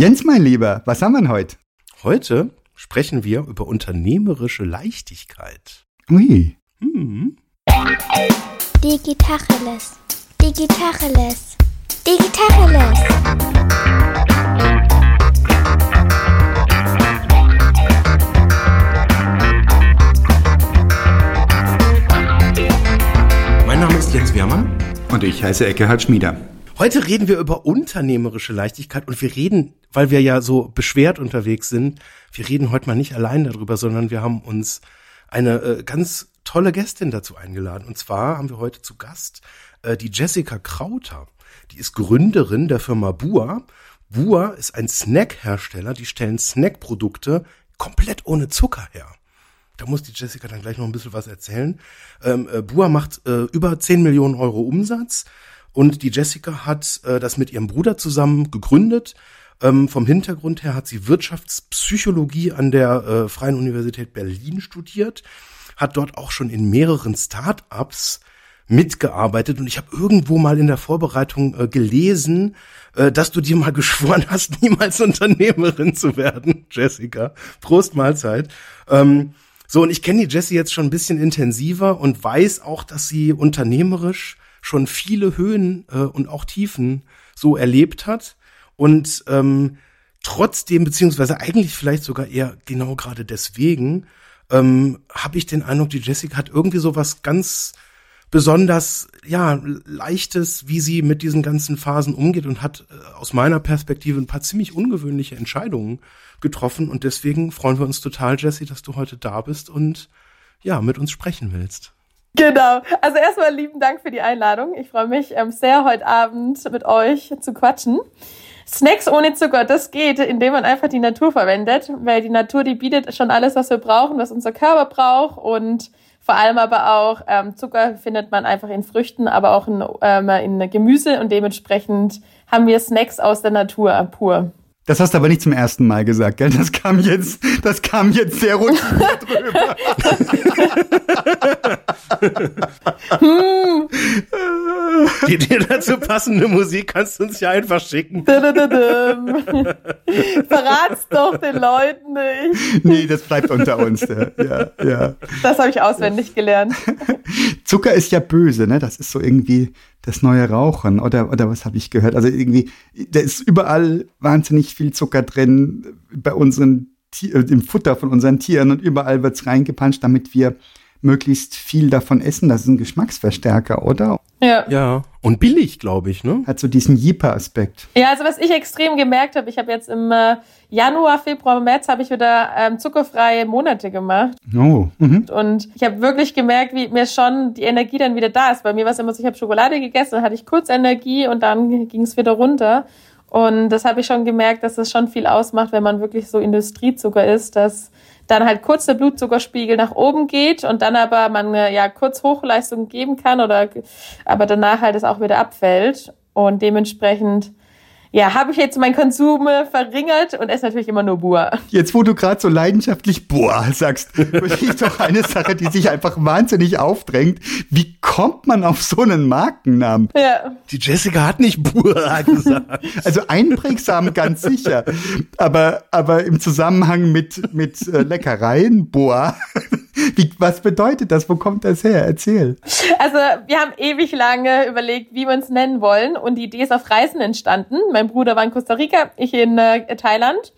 Jens, mein Lieber, was haben wir denn heute? Heute sprechen wir über unternehmerische Leichtigkeit. Ui. Hm. Digitacheles. Digitacheles. Digitacheles. Mein Name ist Jens Wehrmann. Und ich heiße Eckehard Schmieder. Heute reden wir über unternehmerische Leichtigkeit und wir reden, weil wir ja so beschwert unterwegs sind, wir reden heute mal nicht allein darüber, sondern wir haben uns eine äh, ganz tolle Gästin dazu eingeladen. Und zwar haben wir heute zu Gast äh, die Jessica Krauter. Die ist Gründerin der Firma Bua. Bua ist ein Snackhersteller, die stellen Snackprodukte komplett ohne Zucker her. Da muss die Jessica dann gleich noch ein bisschen was erzählen. Ähm, äh, Bua macht äh, über 10 Millionen Euro Umsatz und die Jessica hat äh, das mit ihrem Bruder zusammen gegründet. Ähm, vom Hintergrund her hat sie Wirtschaftspsychologie an der äh, Freien Universität Berlin studiert, hat dort auch schon in mehreren Start-ups mitgearbeitet und ich habe irgendwo mal in der Vorbereitung äh, gelesen, äh, dass du dir mal geschworen hast, niemals Unternehmerin zu werden, Jessica. Prost Mahlzeit. Ähm, so, und ich kenne die Jessie jetzt schon ein bisschen intensiver und weiß auch, dass sie unternehmerisch schon viele Höhen äh, und auch Tiefen so erlebt hat und ähm, trotzdem beziehungsweise eigentlich vielleicht sogar eher genau gerade deswegen ähm, habe ich den Eindruck, die Jessica hat irgendwie so was ganz besonders ja leichtes, wie sie mit diesen ganzen Phasen umgeht und hat äh, aus meiner Perspektive ein paar ziemlich ungewöhnliche Entscheidungen getroffen und deswegen freuen wir uns total, Jessie, dass du heute da bist und ja mit uns sprechen willst. Genau. Also erstmal lieben Dank für die Einladung. Ich freue mich ähm, sehr, heute Abend mit euch zu quatschen. Snacks ohne Zucker, das geht, indem man einfach die Natur verwendet, weil die Natur, die bietet schon alles, was wir brauchen, was unser Körper braucht und vor allem aber auch ähm, Zucker findet man einfach in Früchten, aber auch in, ähm, in Gemüse und dementsprechend haben wir Snacks aus der Natur pur. Das hast du aber nicht zum ersten Mal gesagt, gell? Das kam jetzt, das kam jetzt sehr routiniert drüber. hm. Die dir dazu passende Musik kannst du uns ja einfach schicken. Verrat's doch den Leuten nicht. Nee, das bleibt unter uns. Ja, ja. Das habe ich auswendig gelernt. Zucker ist ja böse, ne? Das ist so irgendwie das neue Rauchen oder, oder was habe ich gehört? Also irgendwie, da ist überall wahnsinnig viel Zucker drin bei unseren äh, im Futter von unseren Tieren und überall wird's reingepanscht, damit wir möglichst viel davon essen. Das ist ein Geschmacksverstärker, oder? Ja. Ja. Und billig, glaube ich, ne? Hat so diesen Jeeper-Aspekt. Ja, also was ich extrem gemerkt habe, ich habe jetzt im äh, Januar, Februar, März habe ich wieder ähm, zuckerfreie Monate gemacht. Oh. Mhm. Und ich habe wirklich gemerkt, wie mir schon die Energie dann wieder da ist. Bei mir war es immer so, ich habe Schokolade gegessen, dann hatte ich kurz Energie und dann ging es wieder runter. Und das habe ich schon gemerkt, dass das schon viel ausmacht, wenn man wirklich so Industriezucker ist, dass dann halt kurz der Blutzuckerspiegel nach oben geht und dann aber man äh, ja kurz Hochleistung geben kann oder aber danach halt es auch wieder abfällt. Und dementsprechend ja, habe ich jetzt meinen Konsum verringert und esse natürlich immer nur Bua. Jetzt, wo du gerade so leidenschaftlich Bua sagst, ist doch eine Sache, die sich einfach wahnsinnig aufdrängt. Wie kommt man auf so einen Markennamen? Ja. Die Jessica hat nicht Bua gesagt. Also einprägsam ganz sicher. Aber, aber im Zusammenhang mit, mit äh, Leckereien, Boa. Wie, was bedeutet das? Wo kommt das her? Erzähl. Also, wir haben ewig lange überlegt, wie wir uns nennen wollen. Und die Idee ist auf Reisen entstanden. Mein Bruder war in Costa Rica, ich in äh, Thailand.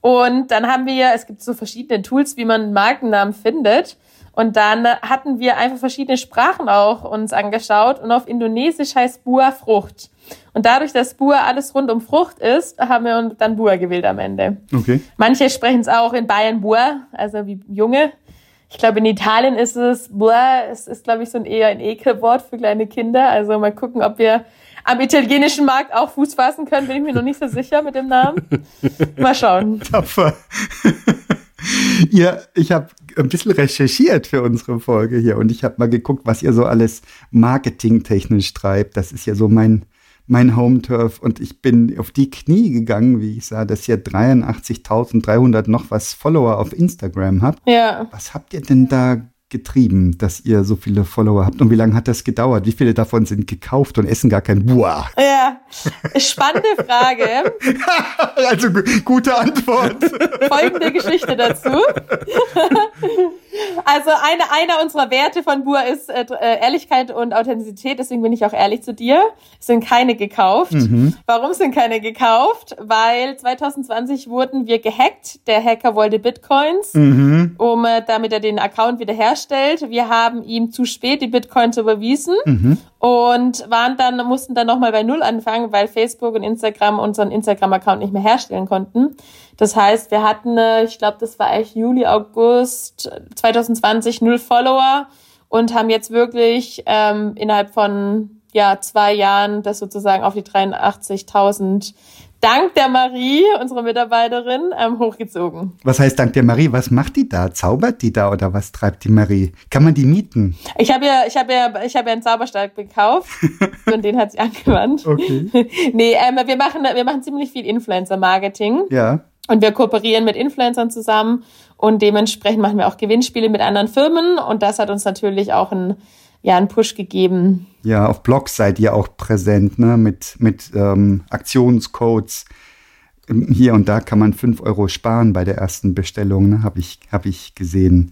Und dann haben wir, es gibt so verschiedene Tools, wie man Markennamen findet. Und dann hatten wir einfach verschiedene Sprachen auch uns angeschaut. Und auf Indonesisch heißt Bua Frucht. Und dadurch, dass Bua alles rund um Frucht ist, haben wir uns dann Bua gewählt am Ende. Okay. Manche sprechen es auch in Bayern Bua, also wie Junge. Ich glaube, in Italien ist es, blah, es ist, glaube ich, so ein eher ein Ekelwort für kleine Kinder. Also mal gucken, ob wir am italienischen Markt auch Fuß fassen können, bin ich mir noch nicht so sicher mit dem Namen. Mal schauen. Tapfer. ja, ich habe ein bisschen recherchiert für unsere Folge hier und ich habe mal geguckt, was ihr so alles marketingtechnisch treibt. Das ist ja so mein mein Home-Turf und ich bin auf die Knie gegangen, wie ich sah, dass ihr 83.300 noch was Follower auf Instagram habt. Ja. Was habt ihr denn da getrieben, dass ihr so viele Follower habt? Und wie lange hat das gedauert? Wie viele davon sind gekauft und essen gar kein Buah? Ja, spannende Frage. also gute Antwort. Folgende Geschichte dazu. Also eine, einer unserer Werte von Bua ist äh, äh, Ehrlichkeit und Authentizität, deswegen bin ich auch ehrlich zu dir. Es sind keine gekauft. Mhm. Warum sind keine gekauft? Weil 2020 wurden wir gehackt. Der Hacker wollte Bitcoins, mhm. um äh, damit er den Account wiederherstellt. Wir haben ihm zu spät die Bitcoins überwiesen mhm. und waren dann mussten dann nochmal bei Null anfangen, weil Facebook und Instagram unseren Instagram-Account nicht mehr herstellen konnten. Das heißt, wir hatten, äh, ich glaube, das war eigentlich Juli, August 2020 null Follower und haben jetzt wirklich ähm, innerhalb von ja zwei Jahren das sozusagen auf die 83.000 dank der Marie, unserer Mitarbeiterin, ähm, hochgezogen. Was heißt dank der Marie? Was macht die da? Zaubert die da oder was treibt die Marie? Kann man die mieten? Ich habe ja, ich habe ja, ich habe ja einen Zauberstab gekauft und den hat sie angewandt. Okay. nee, ähm, wir machen, wir machen ziemlich viel Influencer-Marketing. Ja. Und wir kooperieren mit Influencern zusammen und dementsprechend machen wir auch Gewinnspiele mit anderen Firmen und das hat uns natürlich auch einen, ja, einen Push gegeben. Ja, auf Blogs seid ihr auch präsent, ne? mit, mit ähm, Aktionscodes. Ähm, hier und da kann man fünf Euro sparen bei der ersten Bestellung, ne? habe ich, hab ich gesehen.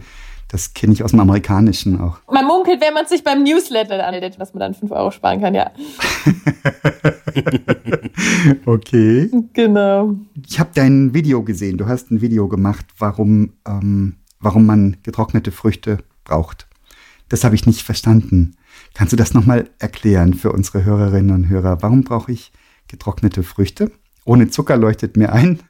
Das kenne ich aus dem Amerikanischen auch. Man munkelt, wenn man sich beim Newsletter anmeldet, was man dann 5 Euro sparen kann, ja. okay. Genau. Ich habe dein Video gesehen. Du hast ein Video gemacht, warum, ähm, warum man getrocknete Früchte braucht. Das habe ich nicht verstanden. Kannst du das nochmal erklären für unsere Hörerinnen und Hörer? Warum brauche ich getrocknete Früchte? Ohne Zucker leuchtet mir ein.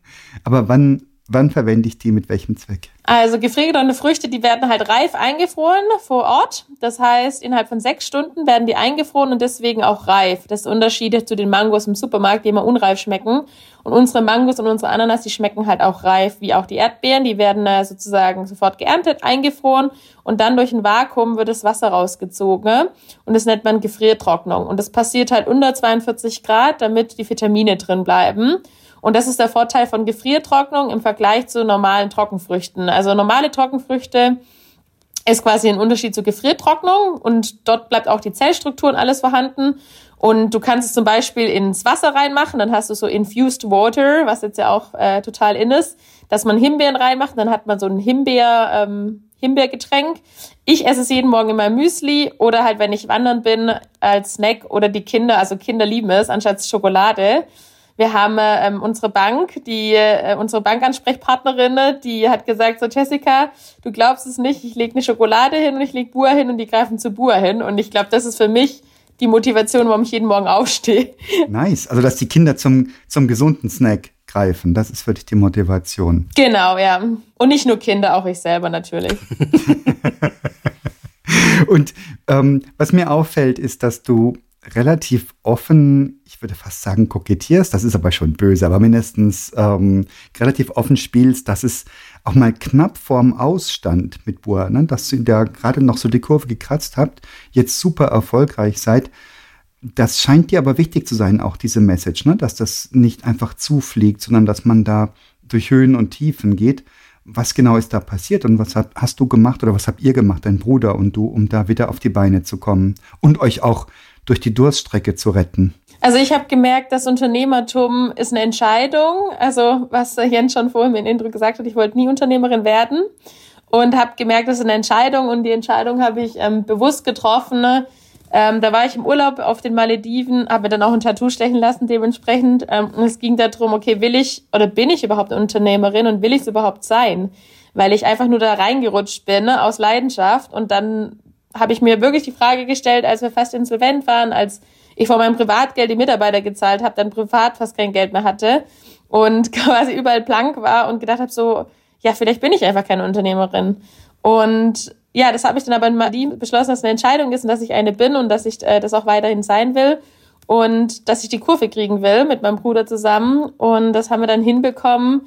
Aber wann wann verwende ich die mit welchem Zweck? Also gefriergetrocknete Früchte, die werden halt reif eingefroren vor Ort. Das heißt, innerhalb von sechs Stunden werden die eingefroren und deswegen auch reif. Das ist Unterschied zu den Mangos im Supermarkt, die immer unreif schmecken. Und unsere Mangos und unsere Ananas, die schmecken halt auch reif, wie auch die Erdbeeren. Die werden äh, sozusagen sofort geerntet, eingefroren und dann durch ein Vakuum wird das Wasser rausgezogen. Und das nennt man Gefriertrocknung. Und das passiert halt unter 42 Grad, damit die Vitamine drin bleiben. Und das ist der Vorteil von Gefriertrocknung im Vergleich zu normalen Trockenfrüchten. Also normale Trockenfrüchte ist quasi ein Unterschied zur Gefriertrocknung und dort bleibt auch die Zellstruktur und alles vorhanden. Und du kannst es zum Beispiel ins Wasser reinmachen, dann hast du so infused water, was jetzt ja auch äh, total in ist, dass man Himbeeren reinmacht, dann hat man so ein Himbeer, ähm, Himbeergetränk. Ich esse es jeden Morgen in meinem Müsli oder halt, wenn ich wandern bin, als Snack oder die Kinder, also Kinder lieben es, anstatt Schokolade. Wir haben ähm, unsere Bank, die äh, unsere Bankansprechpartnerin, die hat gesagt, so Jessica, du glaubst es nicht, ich lege eine Schokolade hin und ich lege Bua hin und die greifen zu Bua hin. Und ich glaube, das ist für mich die Motivation, warum ich jeden Morgen aufstehe. Nice. Also, dass die Kinder zum, zum gesunden Snack greifen. Das ist für dich die Motivation. Genau, ja. Und nicht nur Kinder, auch ich selber natürlich. und ähm, was mir auffällt, ist, dass du relativ offen, ich würde fast sagen, kokettierst, das ist aber schon böse, aber mindestens ähm, relativ offen spielst, dass es auch mal knapp vorm Ausstand mit Boa, ne, dass ihr da gerade noch so die Kurve gekratzt habt, jetzt super erfolgreich seid. Das scheint dir aber wichtig zu sein, auch diese Message, ne, dass das nicht einfach zufliegt, sondern dass man da durch Höhen und Tiefen geht. Was genau ist da passiert und was hast du gemacht oder was habt ihr gemacht, dein Bruder und du, um da wieder auf die Beine zu kommen und euch auch durch die Durststrecke zu retten? Also ich habe gemerkt, das Unternehmertum ist eine Entscheidung. Also was Jens schon vorhin im Intro gesagt hat, ich wollte nie Unternehmerin werden und habe gemerkt, das ist eine Entscheidung und die Entscheidung habe ich ähm, bewusst getroffen. Ähm, da war ich im Urlaub auf den Malediven, habe mir dann auch ein Tattoo stechen lassen dementsprechend. Ähm, und es ging darum, okay, will ich oder bin ich überhaupt Unternehmerin und will ich es überhaupt sein? Weil ich einfach nur da reingerutscht bin ne, aus Leidenschaft und dann habe ich mir wirklich die Frage gestellt, als wir fast insolvent waren, als ich von meinem Privatgeld die Mitarbeiter gezahlt habe, dann privat fast kein Geld mehr hatte und quasi überall blank war und gedacht habe so, ja, vielleicht bin ich einfach keine Unternehmerin. Und ja, das habe ich dann aber in Madin beschlossen, dass eine Entscheidung ist und dass ich eine bin und dass ich äh, das auch weiterhin sein will und dass ich die Kurve kriegen will mit meinem Bruder zusammen. Und das haben wir dann hinbekommen,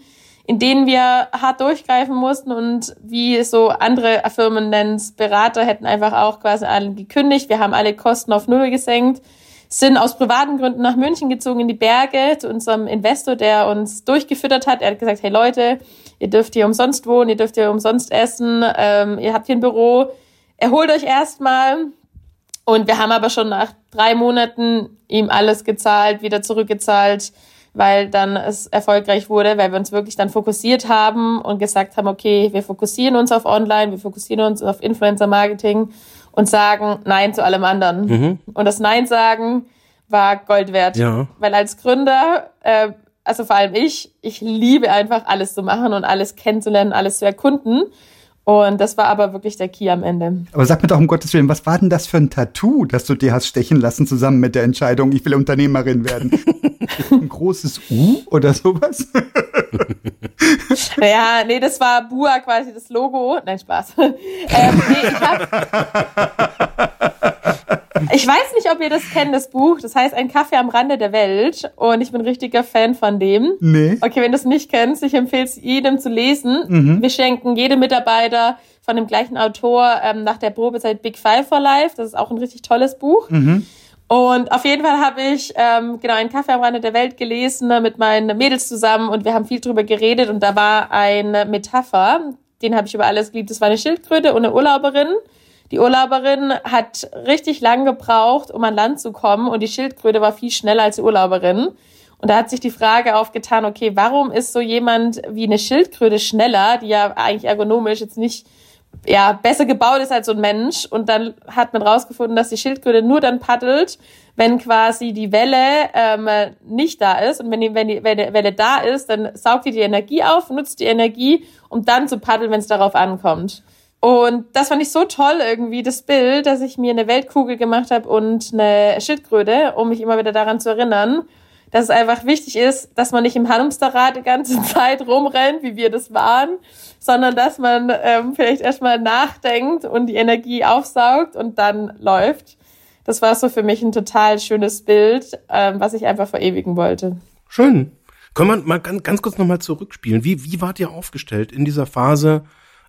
in denen wir hart durchgreifen mussten und wie so andere Firmen nennen Berater hätten einfach auch quasi alle gekündigt. Wir haben alle Kosten auf Null gesenkt, sind aus privaten Gründen nach München gezogen in die Berge zu unserem Investor, der uns durchgefüttert hat. Er hat gesagt, hey Leute, ihr dürft hier umsonst wohnen, ihr dürft hier umsonst essen, ähm, ihr habt hier ein Büro, erholt euch erstmal. Und wir haben aber schon nach drei Monaten ihm alles gezahlt, wieder zurückgezahlt, weil dann es erfolgreich wurde, weil wir uns wirklich dann fokussiert haben und gesagt haben, okay, wir fokussieren uns auf Online, wir fokussieren uns auf Influencer Marketing und sagen Nein zu allem anderen. Mhm. Und das Nein sagen war Gold wert. Ja. Weil als Gründer, äh, also vor allem ich, ich liebe einfach alles zu machen und alles kennenzulernen, alles zu erkunden. Und das war aber wirklich der Key am Ende. Aber sag mir doch um Gottes Willen, was war denn das für ein Tattoo, das du dir hast stechen lassen, zusammen mit der Entscheidung, ich will Unternehmerin werden? ein großes U oder sowas? ja, nee, das war Bua quasi das Logo. Nein, Spaß. ähm, nee, ich hab ich weiß nicht, ob ihr das kennt, das Buch. Das heißt Ein Kaffee am Rande der Welt. Und ich bin ein richtiger Fan von dem. Nee. Okay, wenn du es nicht kennst, ich empfehle es jedem zu lesen. Mhm. Wir schenken jedem Mitarbeiter von dem gleichen Autor ähm, nach der Probezeit Big Five for Life. Das ist auch ein richtig tolles Buch. Mhm. Und auf jeden Fall habe ich ähm, genau einen Kaffee am Rande der Welt gelesen ne, mit meinen Mädels zusammen und wir haben viel drüber geredet und da war eine Metapher, den habe ich über alles geliebt. Das war eine Schildkröte und eine Urlauberin die Urlauberin hat richtig lang gebraucht, um an Land zu kommen und die Schildkröte war viel schneller als die Urlauberin. Und da hat sich die Frage aufgetan, okay, warum ist so jemand wie eine Schildkröte schneller, die ja eigentlich ergonomisch jetzt nicht ja, besser gebaut ist als so ein Mensch. Und dann hat man rausgefunden, dass die Schildkröte nur dann paddelt, wenn quasi die Welle ähm, nicht da ist. Und wenn die, wenn die Welle da ist, dann saugt die die Energie auf, nutzt die Energie, um dann zu paddeln, wenn es darauf ankommt. Und das fand ich so toll irgendwie, das Bild, dass ich mir eine Weltkugel gemacht habe und eine Schildkröte, um mich immer wieder daran zu erinnern, dass es einfach wichtig ist, dass man nicht im Hamsterrad die ganze Zeit rumrennt, wie wir das waren, sondern dass man ähm, vielleicht erstmal nachdenkt und die Energie aufsaugt und dann läuft. Das war so für mich ein total schönes Bild, ähm, was ich einfach verewigen wollte. Schön. Können wir mal ganz, ganz kurz nochmal zurückspielen? Wie, wie wart ihr aufgestellt in dieser Phase?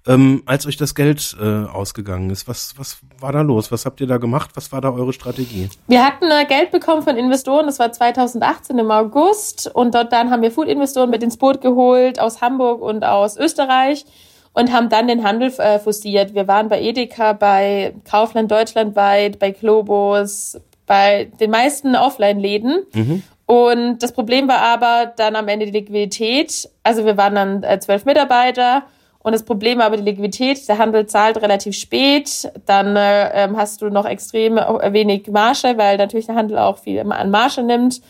Ähm, als euch das Geld äh, ausgegangen ist. Was, was war da los? Was habt ihr da gemacht? Was war da eure Strategie? Wir hatten äh, Geld bekommen von Investoren, das war 2018 im August. Und dort dann haben wir Food-Investoren mit ins Boot geholt aus Hamburg und aus Österreich und haben dann den Handel äh, fusiert. Wir waren bei Edeka, bei Kaufland deutschlandweit, bei Globus, bei den meisten Offline-Läden. Mhm. Und das Problem war aber dann am Ende die Liquidität. Also wir waren dann äh, zwölf Mitarbeiter und das Problem aber die Liquidität, der Handel zahlt relativ spät, dann äh, ähm, hast du noch extrem äh, wenig Marge, weil natürlich der Handel auch viel an Marge nimmt.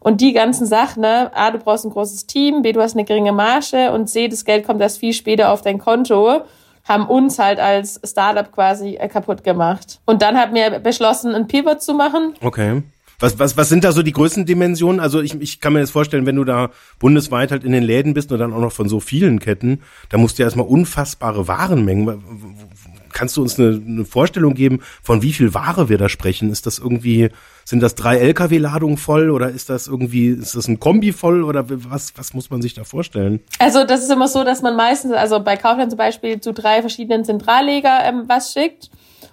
Und die ganzen Sachen, ne? A, du brauchst ein großes Team, B, du hast eine geringe Marge und C, das Geld kommt erst viel später auf dein Konto, haben uns halt als Startup quasi äh, kaputt gemacht. Und dann haben wir beschlossen, ein Pivot zu machen. Okay. Was, was, was sind da so die Größendimensionen? Also ich, ich kann mir das vorstellen, wenn du da bundesweit halt in den Läden bist und dann auch noch von so vielen Ketten, da musst du ja erstmal unfassbare Warenmengen. Kannst du uns eine, eine Vorstellung geben, von wie viel Ware wir da sprechen? Ist das irgendwie, sind das drei LKW-Ladungen voll oder ist das irgendwie, ist das ein Kombi voll oder was, was muss man sich da vorstellen? Also das ist immer so, dass man meistens, also bei Kaufland zum Beispiel zu drei verschiedenen Zentralleger ähm, was schickt.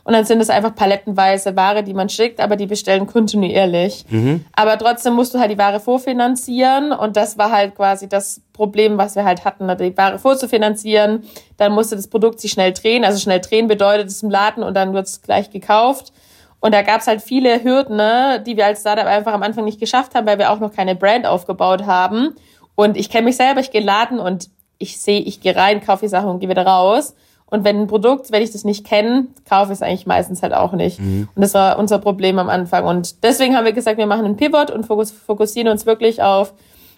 Und dann sind es einfach palettenweise Ware, die man schickt, aber die bestellen kontinuierlich. Mhm. Aber trotzdem musst du halt die Ware vorfinanzieren und das war halt quasi das Problem, was wir halt hatten, die Ware vorzufinanzieren. Dann musste das Produkt sich schnell drehen. Also schnell drehen bedeutet es im Laden und dann wird es gleich gekauft. Und da gab es halt viele Hürden, ne, die wir als Startup einfach am Anfang nicht geschafft haben, weil wir auch noch keine Brand aufgebaut haben. Und ich kenne mich selber, ich gehe Laden und ich sehe, ich gehe rein, kaufe die Sachen und gehe wieder raus. Und wenn ein Produkt, wenn ich das nicht kenne, kaufe ich es eigentlich meistens halt auch nicht. Mhm. Und das war unser Problem am Anfang. Und deswegen haben wir gesagt, wir machen einen Pivot und fokussieren uns wirklich auf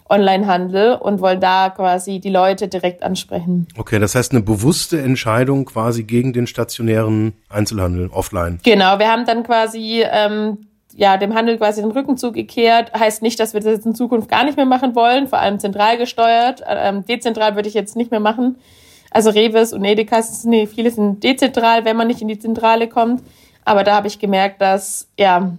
Onlinehandel und wollen da quasi die Leute direkt ansprechen. Okay, das heißt eine bewusste Entscheidung quasi gegen den stationären Einzelhandel offline. Genau, wir haben dann quasi ähm, ja dem Handel quasi den Rücken zugekehrt. Heißt nicht, dass wir das jetzt in Zukunft gar nicht mehr machen wollen, vor allem zentral gesteuert. Ähm, dezentral würde ich jetzt nicht mehr machen. Also Reves und Edekas, nee, viele sind dezentral, wenn man nicht in die Zentrale kommt. Aber da habe ich gemerkt, dass ja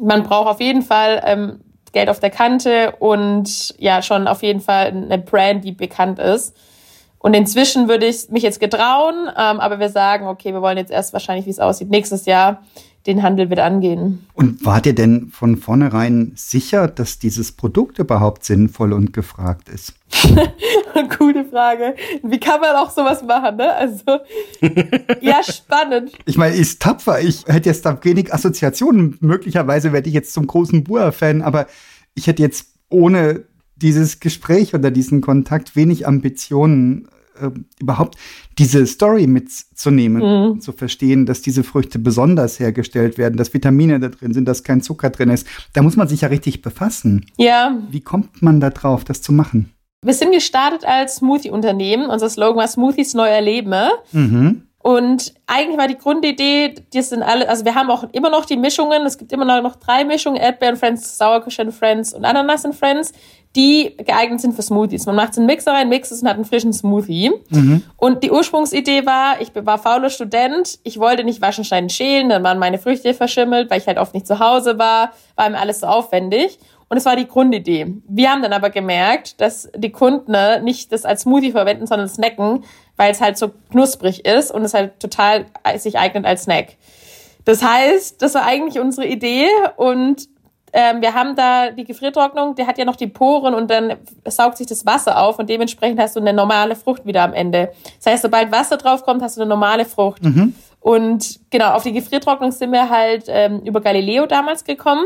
man braucht auf jeden Fall ähm, Geld auf der Kante und ja schon auf jeden Fall eine Brand, die bekannt ist. Und inzwischen würde ich mich jetzt getrauen, ähm, aber wir sagen, okay, wir wollen jetzt erst wahrscheinlich, wie es aussieht, nächstes Jahr den Handel wird angehen. Und wart ihr denn von vornherein sicher, dass dieses Produkt überhaupt sinnvoll und gefragt ist? Gute Frage. Wie kann man auch sowas machen, ne? Also, ja, spannend. Ich meine, ist tapfer. Ich hätte jetzt da wenig Assoziationen. Möglicherweise werde ich jetzt zum großen Bua-Fan, aber ich hätte jetzt ohne dieses Gespräch oder diesen Kontakt wenig Ambitionen äh, überhaupt diese Story mitzunehmen, mhm. zu verstehen, dass diese Früchte besonders hergestellt werden, dass Vitamine da drin sind, dass kein Zucker drin ist. Da muss man sich ja richtig befassen. Ja. Wie kommt man da drauf, das zu machen? Wir sind gestartet als Smoothie-Unternehmen. Unser Slogan war Smoothies neu erleben. Mhm. Und eigentlich war die Grundidee, die sind alle, also wir haben auch immer noch die Mischungen, es gibt immer noch drei Mischungen, Erdbeeren Friends, Sauerkirschen Friends und Ananas Friends, die geeignet sind für Smoothies. Man macht es in einen Mixer rein, mixt es und hat einen frischen Smoothie. Mhm. Und die Ursprungsidee war, ich war fauler Student, ich wollte nicht waschen, schneiden, schälen, dann waren meine Früchte verschimmelt, weil ich halt oft nicht zu Hause war, war mir alles so aufwendig. Und es war die Grundidee. Wir haben dann aber gemerkt, dass die Kunden ne, nicht das als Smoothie verwenden, sondern snacken, weil es halt so knusprig ist und es halt total sich eignet als Snack. Das heißt, das war eigentlich unsere Idee und ähm, wir haben da die Gefriertrocknung, der hat ja noch die Poren und dann saugt sich das Wasser auf und dementsprechend hast du eine normale Frucht wieder am Ende. Das heißt, sobald Wasser drauf kommt, hast du eine normale Frucht. Mhm. Und genau, auf die Gefriertrocknung sind wir halt ähm, über Galileo damals gekommen,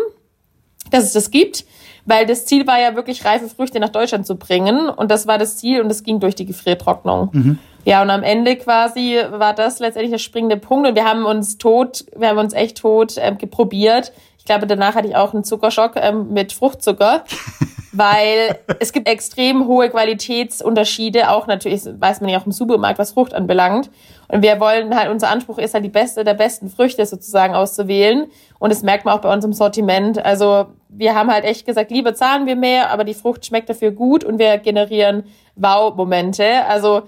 dass es das gibt, weil das Ziel war ja wirklich reife Früchte nach Deutschland zu bringen und das war das Ziel und es ging durch die Gefriertrocknung. Mhm. Ja, und am Ende quasi war das letztendlich der springende Punkt und wir haben uns tot, wir haben uns echt tot äh, geprobiert. Ich glaube, danach hatte ich auch einen Zuckerschock ähm, mit Fruchtzucker, weil es gibt extrem hohe Qualitätsunterschiede, auch natürlich, weiß man ja auch im Supermarkt, was Frucht anbelangt. Und wir wollen halt, unser Anspruch ist halt die beste der besten Früchte sozusagen auszuwählen. Und das merkt man auch bei uns im Sortiment. Also wir haben halt echt gesagt, lieber zahlen wir mehr, aber die Frucht schmeckt dafür gut und wir generieren Wow-Momente. Also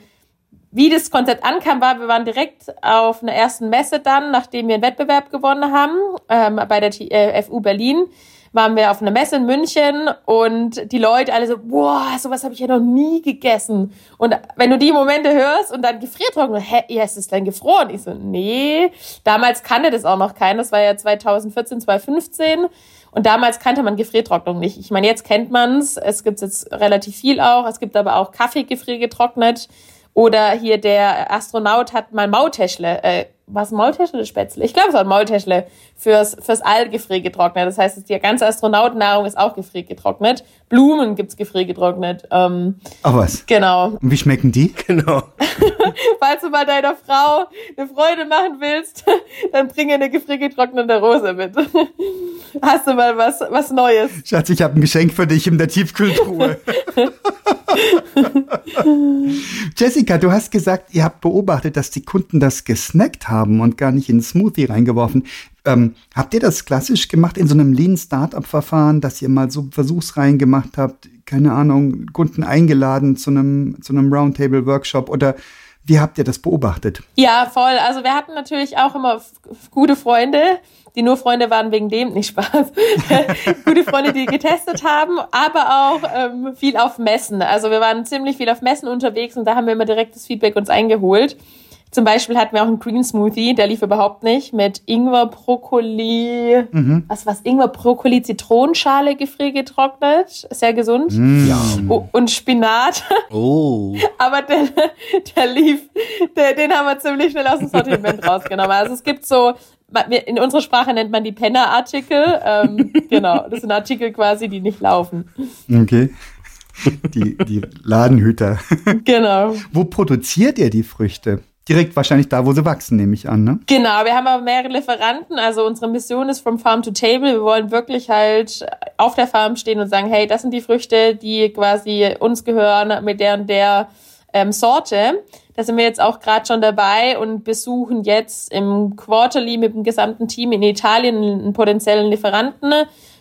wie das Konzept ankam, war, wir waren direkt auf einer ersten Messe dann, nachdem wir einen Wettbewerb gewonnen haben, ähm, bei der äh, FU Berlin, waren wir auf einer Messe in München und die Leute alle so, boah, sowas habe ich ja noch nie gegessen. Und wenn du die Momente hörst und dann gefriertrocken, hä, ja, ist es denn gefroren? Ich so, nee. Damals kannte das auch noch keiner, das war ja 2014, 2015. Und damals kannte man Gefriertrocknung nicht. Ich meine, jetzt kennt man's. Es gibt jetzt relativ viel auch. Es gibt aber auch Kaffee gefriergetrocknet. Oder hier der Astronaut hat mal Maultäschle, äh, was Maultäschle oder Spätzle? Ich glaube, es war Maultäschle fürs, fürs All gefriergetrocknet. Das heißt, die ganze Astronautennahrung ist auch gefriergetrocknet. Blumen gibt's gefriergetrocknet. Ähm, Ach was? Genau. Und wie schmecken die? Genau. Falls du mal deiner Frau eine Freude machen willst, dann bringe eine gefriergetrocknete Rose mit. Hast du mal was, was Neues? Schatz, ich habe ein Geschenk für dich in der Tiefkühltruhe. Jessica, du hast gesagt, ihr habt beobachtet, dass die Kunden das gesnackt haben und gar nicht in den Smoothie reingeworfen. Ähm, habt ihr das klassisch gemacht in so einem Lean Startup Verfahren, dass ihr mal so Versuchsreihen gemacht habt, keine Ahnung, Kunden eingeladen zu einem zu einem Roundtable Workshop oder wie habt ihr das beobachtet? Ja, voll. Also wir hatten natürlich auch immer gute Freunde, die nur Freunde waren wegen dem, nicht Spaß. gute Freunde, die getestet haben, aber auch ähm, viel auf Messen. Also wir waren ziemlich viel auf Messen unterwegs und da haben wir immer direkt das Feedback uns eingeholt. Zum Beispiel hatten wir auch einen Green Smoothie, der lief überhaupt nicht, mit Ingwer, Brokkoli, mhm. was was Ingwer, Brokkoli, Zitronenschale gefriergetrocknet, sehr gesund. Mm. Oh, und Spinat. Oh. Aber der, der lief, der, den haben wir ziemlich schnell aus dem Sortiment rausgenommen. Also es gibt so, in unserer Sprache nennt man die Penner-Artikel. Ähm, genau, das sind Artikel quasi, die nicht laufen. Okay. Die, die Ladenhüter. Genau. Wo produziert ihr die Früchte? Direkt wahrscheinlich da, wo sie wachsen, nehme ich an, ne? Genau, wir haben aber mehrere Lieferanten. Also unsere Mission ist from farm to table. Wir wollen wirklich halt auf der Farm stehen und sagen, hey, das sind die Früchte, die quasi uns gehören mit der und der ähm, Sorte. Da sind wir jetzt auch gerade schon dabei und besuchen jetzt im Quarterly mit dem gesamten Team in Italien einen potenziellen Lieferanten,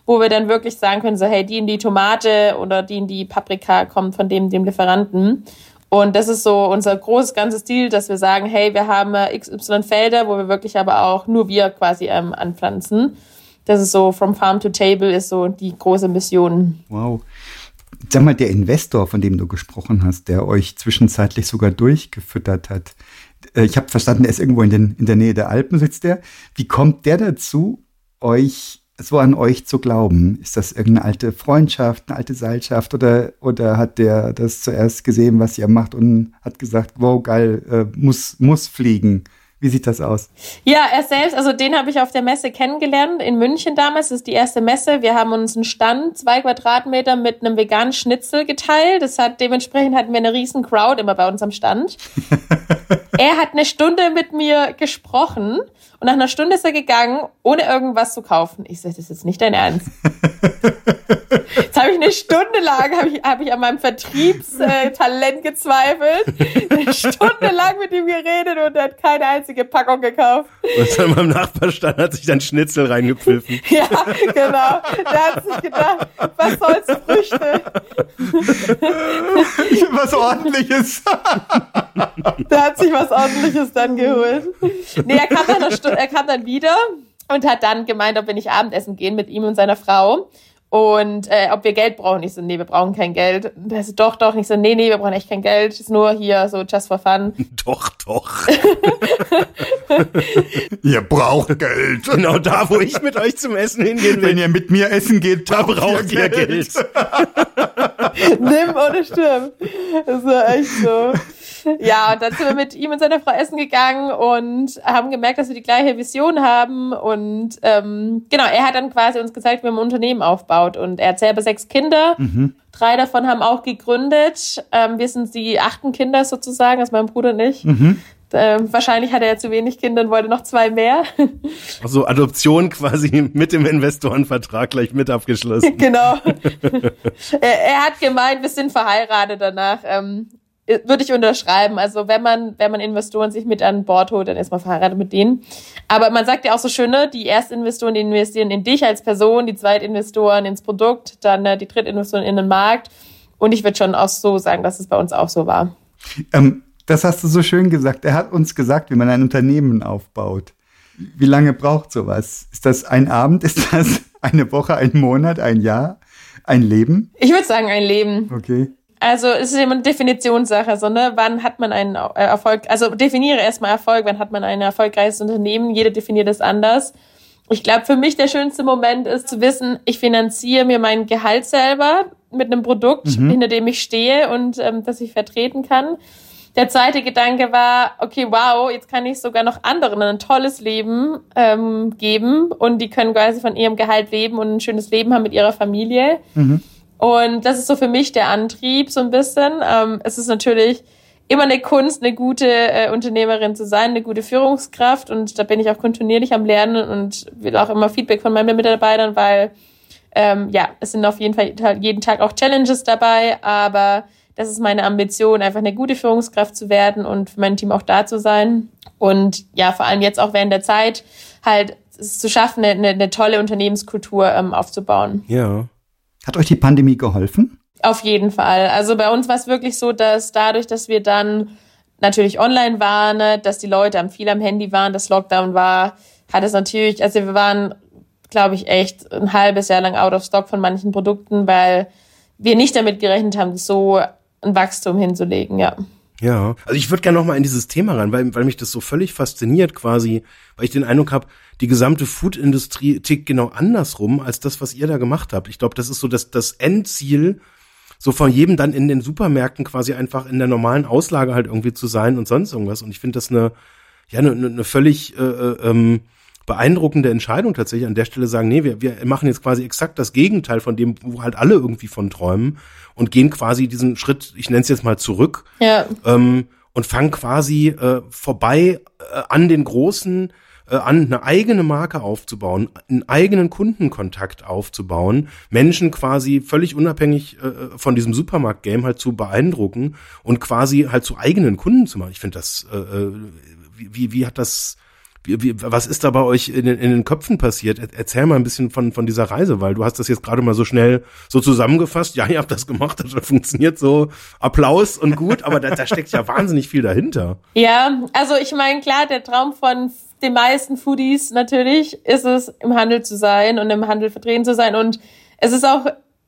wo wir dann wirklich sagen können, so hey, die in die Tomate oder die in die Paprika kommt von dem, dem Lieferanten. Und das ist so unser großes ganzes Ziel, dass wir sagen, hey, wir haben äh, XY Felder, wo wir wirklich aber auch nur wir quasi ähm, anpflanzen. Das ist so from farm to table ist so die große Mission. Wow. Sag mal, der Investor, von dem du gesprochen hast, der euch zwischenzeitlich sogar durchgefüttert hat, Äh, ich habe verstanden, er ist irgendwo in, den, in der Nähe der Alpen, sitzt der. Wie kommt der dazu, euch so an euch zu glauben? Ist das irgendeine alte Freundschaft, eine alte Seilschaft oder, oder hat der das zuerst gesehen, was ihr macht und hat gesagt, wow, geil, äh, muss, muss fliegen? Wie sieht das aus? Ja, er selbst, also den habe ich auf der Messe kennengelernt in München damals. Das ist die erste Messe. Wir haben uns einen Stand, zwei Quadratmeter mit einem veganen Schnitzel geteilt. Das hat dementsprechend hatten wir eine riesen Crowd immer bei uns am Stand. er hat eine Stunde mit mir gesprochen und nach einer Stunde ist er gegangen, ohne irgendwas zu kaufen. Ich sage, das ist jetzt nicht dein Ernst. Jetzt habe ich eine Stunde lang hab ich, hab ich an meinem Vertriebstalent gezweifelt. Eine Stunde lang mit ihm geredet und er hat keine einzige Packung gekauft. Und dann beim Nachbarstand hat sich dann Schnitzel reingepfiffen. ja, genau. Der hat sich gedacht, was soll's Früchte? was ordentliches. Der hat sich was ordentliches dann geholt. Nee, er kam dann, eine er kam dann wieder und hat dann gemeint, ob wir nicht Abendessen gehen mit ihm und seiner Frau. Und äh, ob wir Geld brauchen. Ich so, nee, wir brauchen kein Geld. Das ist doch, doch. Ich so, nee, nee, wir brauchen echt kein Geld. Ist nur hier so just for fun. Doch, doch. ihr braucht Geld. Genau da, wo ich mit euch zum Essen hingehen will. Wenn ihr mit mir essen geht, da braucht ihr Geld. Geld. Nimm oder stirb. Das war echt so. Ja, und dann sind wir mit ihm und seiner Frau essen gegangen und haben gemerkt, dass wir die gleiche Vision haben. Und ähm, genau, er hat dann quasi uns gezeigt, wie man ein Unternehmen aufbaut. Und er hat selber sechs Kinder. Mhm. Drei davon haben auch gegründet. Ähm, wir sind die achten Kinder sozusagen, also mein Bruder und ich. Mhm. Ähm, wahrscheinlich hat er ja zu wenig Kinder und wollte noch zwei mehr. Also Adoption quasi mit dem Investorenvertrag gleich mit abgeschlossen. genau. er, er, hat gemeint, wir sind verheiratet danach. Ähm, würde ich unterschreiben. Also wenn man, wenn man Investoren sich mit an Bord holt, dann ist man verheiratet mit denen. Aber man sagt ja auch so schön, ne, die Erstinvestoren, die investieren in dich als Person, die Zweitinvestoren ins Produkt, dann äh, die Drittinvestoren in den Markt. Und ich würde schon auch so sagen, dass es bei uns auch so war. Ähm, das hast du so schön gesagt. Er hat uns gesagt, wie man ein Unternehmen aufbaut. Wie lange braucht sowas? Ist das ein Abend? Ist das eine Woche, ein Monat, ein Jahr, ein Leben? Ich würde sagen, ein Leben. Okay. Also es ist immer eine Definitionssache, so, ne? Wann hat man einen äh, Erfolg? Also definiere erstmal Erfolg, wann hat man ein erfolgreiches Unternehmen? Jeder definiert es anders. Ich glaube, für mich der schönste Moment ist zu wissen, ich finanziere mir mein Gehalt selber mit einem Produkt, mhm. hinter dem ich stehe und ähm, das ich vertreten kann. Der zweite Gedanke war, okay, wow, jetzt kann ich sogar noch anderen ein tolles Leben ähm, geben und die können quasi von ihrem Gehalt leben und ein schönes Leben haben mit ihrer Familie. Mhm. Und das ist so für mich der Antrieb so ein bisschen. Ähm, es ist natürlich immer eine Kunst, eine gute äh, Unternehmerin zu sein, eine gute Führungskraft. Und da bin ich auch kontinuierlich am Lernen und will auch immer Feedback von meinen Mitarbeitern, weil ähm, ja, es sind auf jeden Fall jeden Tag auch Challenges dabei, aber das ist meine Ambition, einfach eine gute Führungskraft zu werden und für mein Team auch da zu sein. Und ja, vor allem jetzt auch während der Zeit halt es zu schaffen, eine, eine tolle Unternehmenskultur ähm, aufzubauen. Ja. Hat euch die Pandemie geholfen? Auf jeden Fall. Also bei uns war es wirklich so, dass dadurch, dass wir dann natürlich online waren, ne, dass die Leute am viel am Handy waren, das Lockdown war, hat es natürlich, also wir waren, glaube ich, echt ein halbes Jahr lang out of stock von manchen Produkten, weil wir nicht damit gerechnet haben, so ein Wachstum hinzulegen, ja. Ja, also ich würde gerne noch mal in dieses Thema rein, weil, weil mich das so völlig fasziniert quasi, weil ich den Eindruck habe, die gesamte Food-Industrie tickt genau andersrum als das, was ihr da gemacht habt. Ich glaube, das ist so das, das Endziel, so von jedem dann in den Supermärkten quasi einfach in der normalen Auslage halt irgendwie zu sein und sonst irgendwas. Und ich finde das eine, ja, eine, eine völlig äh, äh, ähm, beeindruckende Entscheidung tatsächlich an der Stelle sagen, nee, wir, wir machen jetzt quasi exakt das Gegenteil von dem, wo halt alle irgendwie von träumen und gehen quasi diesen Schritt, ich nenne es jetzt mal zurück ja. ähm, und fangen quasi äh, vorbei äh, an den großen äh, an, eine eigene Marke aufzubauen, einen eigenen Kundenkontakt aufzubauen, Menschen quasi völlig unabhängig äh, von diesem Supermarkt-Game halt zu beeindrucken und quasi halt zu eigenen Kunden zu machen. Ich finde das, äh, äh wie, wie, wie hat das wie, wie, was ist da bei euch in den, in den Köpfen passiert? Erzähl mal ein bisschen von, von dieser Reise, weil du hast das jetzt gerade mal so schnell so zusammengefasst. Ja, ihr habt das gemacht, das funktioniert so. Applaus und gut, aber da, da steckt ja wahnsinnig viel dahinter. Ja, also ich meine, klar, der Traum von den meisten Foodies natürlich ist es, im Handel zu sein und im Handel vertreten zu sein. Und es ist auch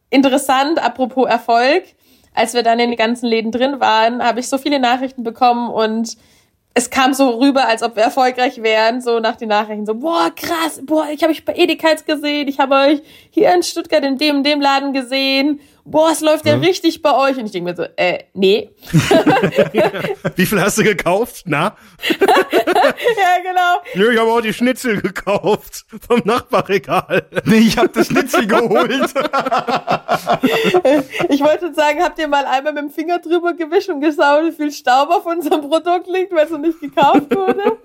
interessant, apropos Erfolg, als wir dann in den ganzen Läden drin waren, habe ich so viele Nachrichten bekommen und es kam so rüber, als ob wir erfolgreich wären, so nach den Nachrichten, so, boah, krass, boah, ich habe euch bei Edekals gesehen, ich habe euch hier in Stuttgart in dem, dem Laden gesehen, boah, es läuft ja, ja richtig bei euch. Und ich denke mir so, äh, nee. Wie viel hast du gekauft? Na? ja, genau. Nö, ich habe auch die Schnitzel gekauft vom Nachbarregal. Nee, ich habe das Schnitzel geholt. ich wollte sagen, habt ihr mal einmal mit dem Finger drüber gewischt und geschaut, wie viel Staub auf unserem Produkt liegt, weil es noch nicht gekauft wurde?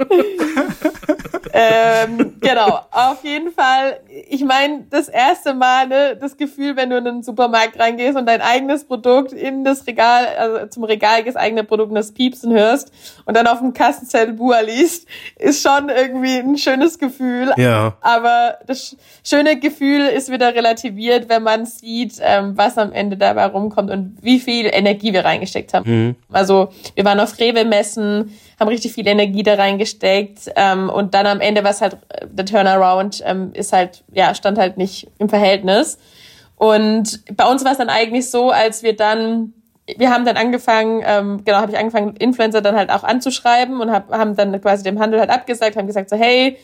ähm, genau, auf jeden Fall. Ich meine, das erste Mal, ne, das Gefühl, wenn du in den Supermarkt reingehst und dein eigenes Produkt in das Regal, also zum Regal das eigene Produkt und das Piepsen hörst und dann auf dem Kassenzettel Bua liest, ist schon irgendwie ein schönes Gefühl. Ja. Aber das schöne Gefühl ist wieder relativiert, wenn man sieht, ähm, was am Ende dabei rumkommt und wie viel Energie wir reingesteckt haben. Mhm. Also wir waren auf Rewe-Messen, haben richtig viel Energie da reingesteckt ähm, und dann am Ende was halt der Turnaround ähm, ist halt ja stand halt nicht im Verhältnis und bei uns war es dann eigentlich so, als wir dann wir haben dann angefangen, ähm, genau, habe ich angefangen, Influencer dann halt auch anzuschreiben und hab, haben dann quasi dem Handel halt abgesagt, haben gesagt so, hey,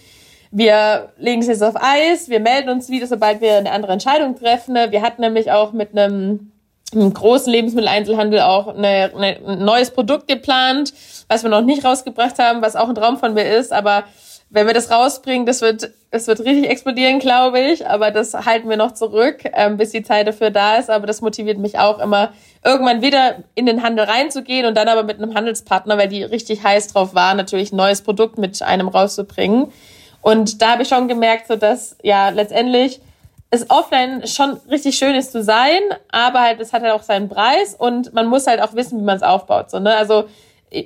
wir legen es jetzt auf Eis, wir melden uns wieder, sobald wir eine andere Entscheidung treffen. Wir hatten nämlich auch mit einem, einem großen Lebensmitteleinzelhandel auch eine, eine, ein neues Produkt geplant, was wir noch nicht rausgebracht haben, was auch ein Traum von mir ist, aber wenn wir das rausbringen, das wird, das wird richtig explodieren, glaube ich. Aber das halten wir noch zurück, ähm, bis die Zeit dafür da ist. Aber das motiviert mich auch immer, irgendwann wieder in den Handel reinzugehen und dann aber mit einem Handelspartner, weil die richtig heiß drauf waren, natürlich ein neues Produkt mit einem rauszubringen. Und da habe ich schon gemerkt, so dass ja letztendlich es offline schon richtig schön ist zu sein, aber halt es hat halt auch seinen Preis und man muss halt auch wissen, wie man es aufbaut. So, ne? Also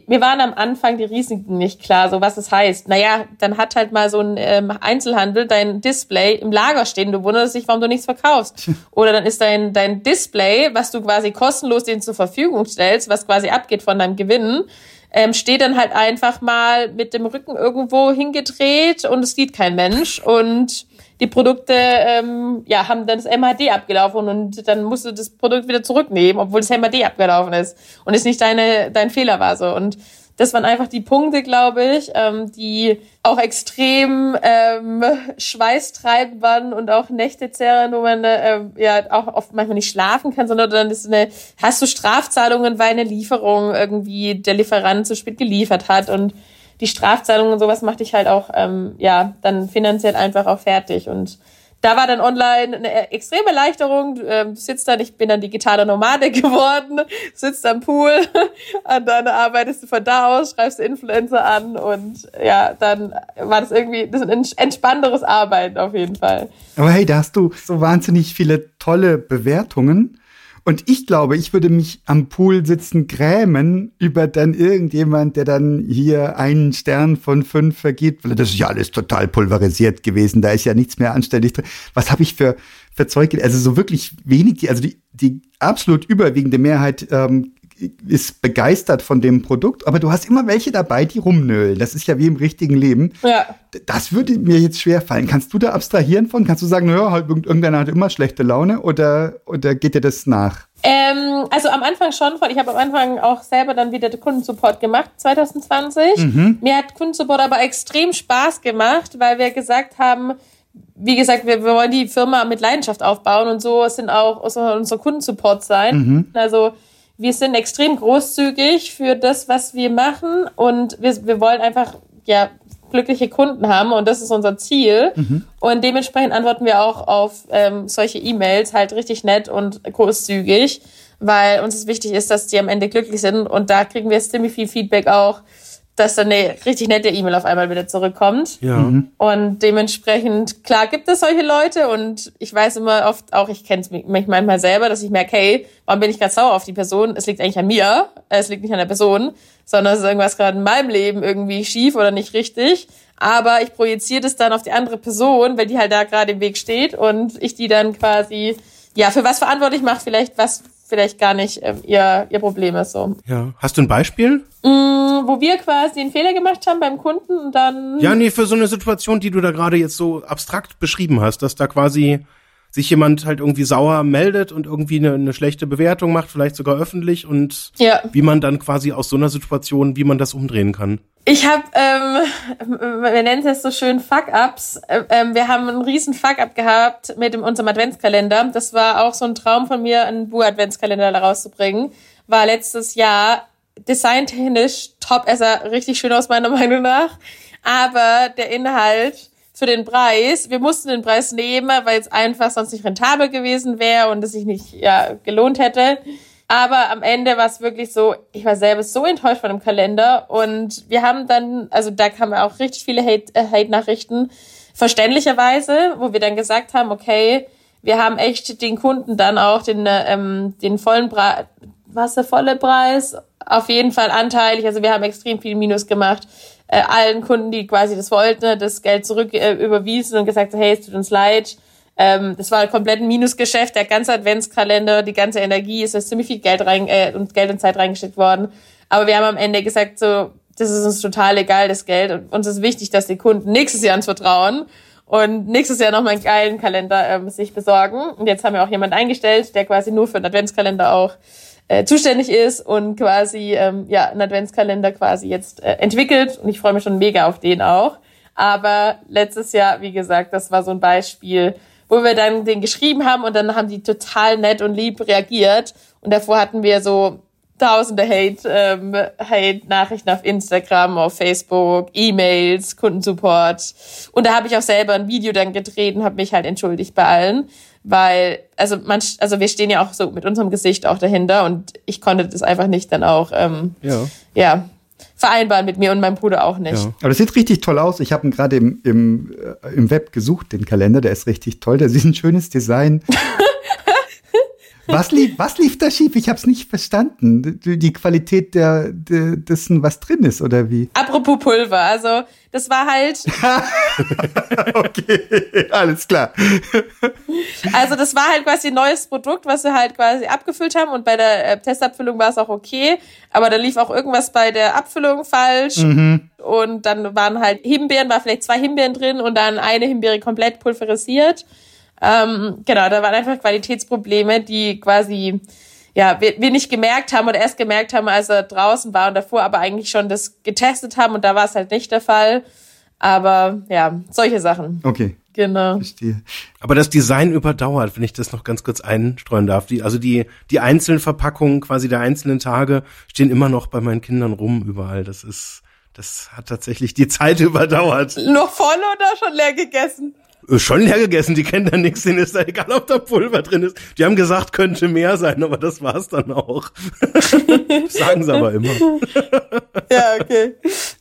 mir waren am Anfang die Risiken nicht klar, so was es heißt. Naja, dann hat halt mal so ein ähm, Einzelhandel dein Display im Lager stehen. Du wunderst dich, warum du nichts verkaufst. Oder dann ist dein, dein Display, was du quasi kostenlos denen zur Verfügung stellst, was quasi abgeht von deinem Gewinn, ähm, steht dann halt einfach mal mit dem Rücken irgendwo hingedreht und es sieht kein Mensch. Und die Produkte ähm, ja, haben dann das MHD abgelaufen und dann musst du das Produkt wieder zurücknehmen, obwohl das MHD abgelaufen ist und es nicht deine, dein Fehler war so. Und das waren einfach die Punkte, glaube ich, ähm, die auch extrem ähm, schweißtreibend waren und auch Nächte zerren, wo man äh, ja auch oft manchmal nicht schlafen kann, sondern dann ist eine, hast du Strafzahlungen, weil eine Lieferung irgendwie der Lieferant zu spät geliefert hat und die Strafzahlungen und sowas macht dich halt auch, ähm, ja, dann finanziell einfach auch fertig. Und da war dann online eine extreme Erleichterung. Du, ähm, du sitzt dann, ich bin dann digitaler Nomade geworden, sitzt am Pool und dann arbeitest du von da aus, schreibst Influencer an und ja, dann war das irgendwie das ein entspannteres Arbeiten auf jeden Fall. Aber hey, da hast du so wahnsinnig viele tolle Bewertungen. Und ich glaube, ich würde mich am Pool sitzen grämen über dann irgendjemand, der dann hier einen Stern von fünf vergibt, weil das ist ja alles total pulverisiert gewesen, da ist ja nichts mehr anständig drin. Was habe ich für, für Zeug? Also so wirklich wenig, also die, die absolut überwiegende Mehrheit ähm, ist begeistert von dem Produkt, aber du hast immer welche dabei, die rumnölen. Das ist ja wie im richtigen Leben. Ja. Das würde mir jetzt schwer fallen. Kannst du da abstrahieren von? Kannst du sagen, naja, halt, irgendeiner hat immer schlechte Laune oder, oder geht dir das nach? Ähm, also am Anfang schon, ich habe am Anfang auch selber dann wieder den Kundensupport gemacht, 2020. Mhm. Mir hat Kundensupport aber extrem Spaß gemacht, weil wir gesagt haben, wie gesagt, wir, wir wollen die Firma mit Leidenschaft aufbauen und so sind auch so unser Kundensupport sein. Mhm. Also wir sind extrem großzügig für das, was wir machen und wir, wir wollen einfach ja glückliche Kunden haben und das ist unser Ziel. Mhm. Und dementsprechend antworten wir auch auf ähm, solche E-Mails halt richtig nett und großzügig, weil uns es wichtig ist, dass die am Ende glücklich sind und da kriegen wir ziemlich viel Feedback auch dass dann eine richtig nette E-Mail auf einmal wieder zurückkommt. Ja. Mhm. Und dementsprechend, klar gibt es solche Leute und ich weiß immer oft auch, ich kenne es mich manchmal selber, dass ich merke, hey, warum bin ich gerade sauer auf die Person? Es liegt eigentlich an mir, es liegt nicht an der Person, sondern es ist irgendwas gerade in meinem Leben irgendwie schief oder nicht richtig. Aber ich projiziere das dann auf die andere Person, weil die halt da gerade im Weg steht und ich die dann quasi ja, für was verantwortlich macht, vielleicht was vielleicht gar nicht ähm, ihr, ihr Problem ist so. Ja. Hast du ein Beispiel? Mm, wo wir quasi einen Fehler gemacht haben beim Kunden und dann. Ja, nee, für so eine Situation, die du da gerade jetzt so abstrakt beschrieben hast, dass da quasi sich jemand halt irgendwie sauer meldet und irgendwie eine, eine schlechte Bewertung macht, vielleicht sogar öffentlich und Ja. wie man dann quasi aus so einer Situation, wie man das umdrehen kann. Ich habe, ähm, wir nennen es jetzt so schön Fuck-Ups. Ähm, wir haben einen riesen Fuck-Up gehabt mit dem, unserem Adventskalender. Das war auch so ein Traum von mir, einen Bu-Adventskalender da rauszubringen. War letztes Jahr designtechnisch top. Er sah richtig schön aus, meiner Meinung nach. Aber der Inhalt für den Preis, wir mussten den Preis nehmen, weil es einfach sonst nicht rentabel gewesen wäre und es sich nicht ja, gelohnt hätte. Aber am Ende war es wirklich so, ich war selber so enttäuscht von dem Kalender und wir haben dann, also da kamen auch richtig viele Hate- äh, Hate-Nachrichten, verständlicherweise, wo wir dann gesagt haben, okay, wir haben echt den Kunden dann auch den, äh, ähm, den vollen Preis, was der volle Preis? Auf jeden Fall anteilig, also wir haben extrem viel Minus gemacht. Äh, allen Kunden, die quasi das wollten, das Geld zurück äh, überwiesen und gesagt, hey, es tut uns leid. Ähm, das war komplett ein Minusgeschäft. Der ganze Adventskalender, die ganze Energie, ist da ziemlich viel Geld rein äh, und Geld und Zeit reingesteckt worden. Aber wir haben am Ende gesagt, so, das ist uns total egal, das Geld. Und uns ist wichtig, dass die Kunden nächstes Jahr uns vertrauen und nächstes Jahr nochmal einen geilen Kalender ähm, sich besorgen. Und jetzt haben wir auch jemanden eingestellt, der quasi nur für den Adventskalender auch äh, zuständig ist und quasi ähm, ja einen Adventskalender quasi jetzt äh, entwickelt. Und ich freue mich schon mega auf den auch. Aber letztes Jahr, wie gesagt, das war so ein Beispiel, wo wir dann den geschrieben haben und dann haben die total nett und lieb reagiert. Und davor hatten wir so tausende Hate, ähm, Hate-Nachrichten auf Instagram, auf Facebook, E-Mails, Kundensupport. Und da habe ich auch selber ein Video dann gedreht und habe mich halt entschuldigt bei allen. Weil, also man, also wir stehen ja auch so mit unserem Gesicht auch dahinter und ich konnte das einfach nicht dann auch ähm, Ja. ja, vereinbaren mit mir und meinem Bruder auch nicht. Ja. Aber das sieht richtig toll aus. Ich habe ihn gerade im, im, äh, im Web gesucht, den Kalender. Der ist richtig toll. Der ist ein schönes Design. was, lief, was lief da schief? Ich habe es nicht verstanden. Die, Qualität der, der, dessen, was drin ist, oder wie? Apropos Pulver, also das war halt, okay, alles klar. also das war halt quasi ein neues Produkt, was wir halt quasi abgefüllt haben und bei der äh, Testabfüllung war es auch okay, aber da lief auch irgendwas bei der Abfüllung falsch und dann waren halt Himbeeren, war vielleicht zwei Himbeeren drin und dann eine Himbeere komplett pulverisiert. Ähm, genau, da waren einfach Qualitätsprobleme, die quasi ja, wir, wir nicht gemerkt haben oder erst gemerkt haben, als er draußen war und davor aber eigentlich schon das getestet haben und da war es halt nicht der Fall. Aber ja, solche Sachen. Okay, Genau. verstehe. Aber das Design überdauert, wenn ich das noch ganz kurz einstreuen darf. Die, also die, die einzelnen Verpackungen quasi der einzelnen Tage stehen immer noch bei meinen Kindern rum überall. Das ist, das hat tatsächlich die Zeit überdauert. Noch voll oder schon leer gegessen? Äh, Schon leer gegessen, die kennen da nichts, denen ist da egal, ob da Pulver drin ist. Die haben gesagt, könnte mehr sein, aber das war's dann auch. Sagen sie aber immer. Ja, okay.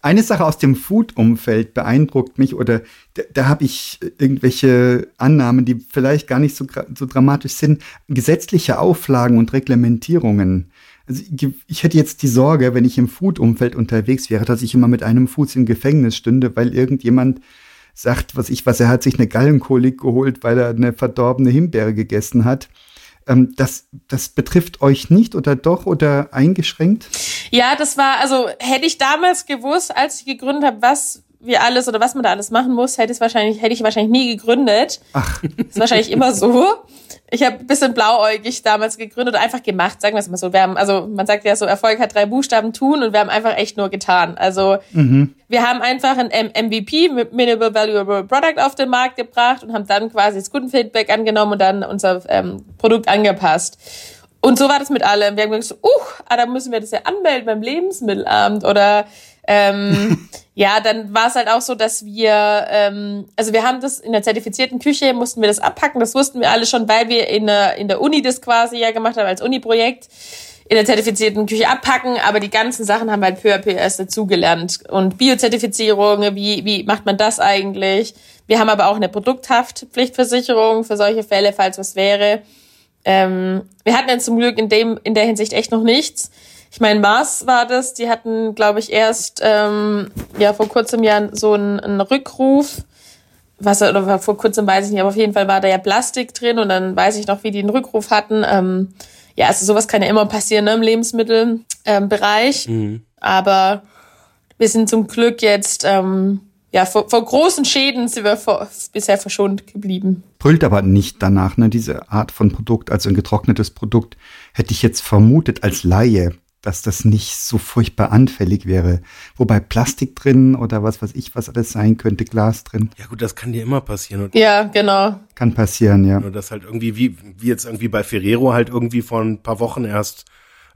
Eine Sache aus dem Food-Umfeld beeindruckt mich oder da, da habe ich irgendwelche Annahmen, die vielleicht gar nicht so, so dramatisch sind. Gesetzliche Auflagen und Reglementierungen. Also ich, ich hätte jetzt die Sorge, wenn ich im Food-Umfeld unterwegs wäre, dass ich immer mit einem Fuß im Gefängnis stünde, weil irgendjemand sagt, was ich was, er hat sich eine Gallenkolik geholt, weil er eine verdorbene Himbeere gegessen hat. Ähm, das, das betrifft euch nicht oder doch oder eingeschränkt? Ja, das war, also hätte ich damals gewusst, als ich gegründet habe, was wir alles oder was man da alles machen muss, hätte ich wahrscheinlich, hätte ich wahrscheinlich nie gegründet. Ach, ist wahrscheinlich immer so. Ich habe ein bisschen blauäugig damals gegründet und einfach gemacht, sagen wir es mal so. Wir haben, also man sagt ja so, Erfolg hat drei Buchstaben tun und wir haben einfach echt nur getan. Also wir haben einfach ein MVP, Minimal Valuable Product, auf den Markt gebracht und haben dann quasi das Kundenfeedback angenommen und dann unser ähm, Produkt angepasst. Und so war das mit allem. Wir haben gesagt, uh, ah, da müssen wir das ja anmelden beim Lebensmittelamt oder ähm, ja, dann war es halt auch so, dass wir, ähm, also wir haben das in der zertifizierten Küche, mussten wir das abpacken, das wussten wir alle schon, weil wir in der, in der Uni das quasi ja gemacht haben als Uni-Projekt in der zertifizierten Küche abpacken, aber die ganzen Sachen haben wir halt peu à peu erst dazugelernt. Und Biozertifizierung, wie, wie macht man das eigentlich? Wir haben aber auch eine Produkthaftpflichtversicherung für solche Fälle, falls was wäre. Ähm, wir hatten jetzt zum Glück in dem in der Hinsicht echt noch nichts. Ich meine, Mars war das, die hatten, glaube ich, erst ähm, ja vor kurzem ja so einen, einen Rückruf. Was oder vor kurzem weiß ich nicht, aber auf jeden Fall war da ja Plastik drin und dann weiß ich noch, wie die einen Rückruf hatten. Ähm, ja, also sowas kann ja immer passieren ne, im Lebensmittelbereich. Ähm, Bereich. Aber wir sind zum Glück jetzt ähm, ja, vor, vor großen Schäden sind wir vor, bisher verschont geblieben. Brüllt aber nicht danach, ne? Diese Art von Produkt, also ein getrocknetes Produkt, hätte ich jetzt vermutet als Laie, dass das nicht so furchtbar anfällig wäre. Wobei Plastik drin oder was weiß ich, was alles sein könnte, Glas drin. Ja gut, das kann dir immer passieren. Und Ja, genau. Kann passieren, ja. Nur das halt irgendwie, wie, wie jetzt irgendwie bei Ferrero halt irgendwie vor ein paar Wochen erst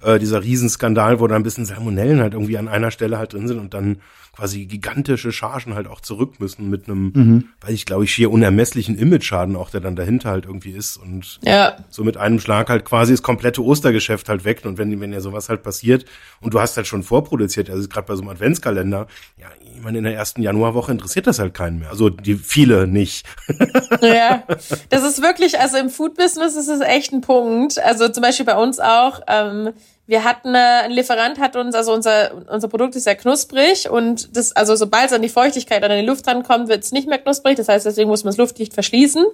äh, dieser Riesenskandal, wo da ein bisschen Salmonellen halt irgendwie an einer Stelle halt drin sind und dann quasi gigantische Chargen halt auch zurück müssen mit einem, Mhm. weiß ich glaube ich, schier unermesslichen Image-Schaden auch, der dann dahinter halt irgendwie ist und Ja, so mit einem Schlag halt quasi das komplette Ostergeschäft halt weg und wenn, wenn ja sowas halt passiert und du hast halt schon vorproduziert, also gerade bei so einem Adventskalender, ja, ich meine, in der ersten Januarwoche interessiert das halt keinen mehr. Also die viele nicht. ja. Das ist wirklich, also im Food-Business ist es echt ein Punkt. Also zum Beispiel bei uns auch. Ähm, wir hatten, äh, ein Lieferant hat uns, also unser, unser Produkt ist sehr knusprig und das, also sobald es an die Feuchtigkeit oder an die Luft rankommt, wird es nicht mehr knusprig. Das heißt, deswegen muss man das luftdicht verschließen.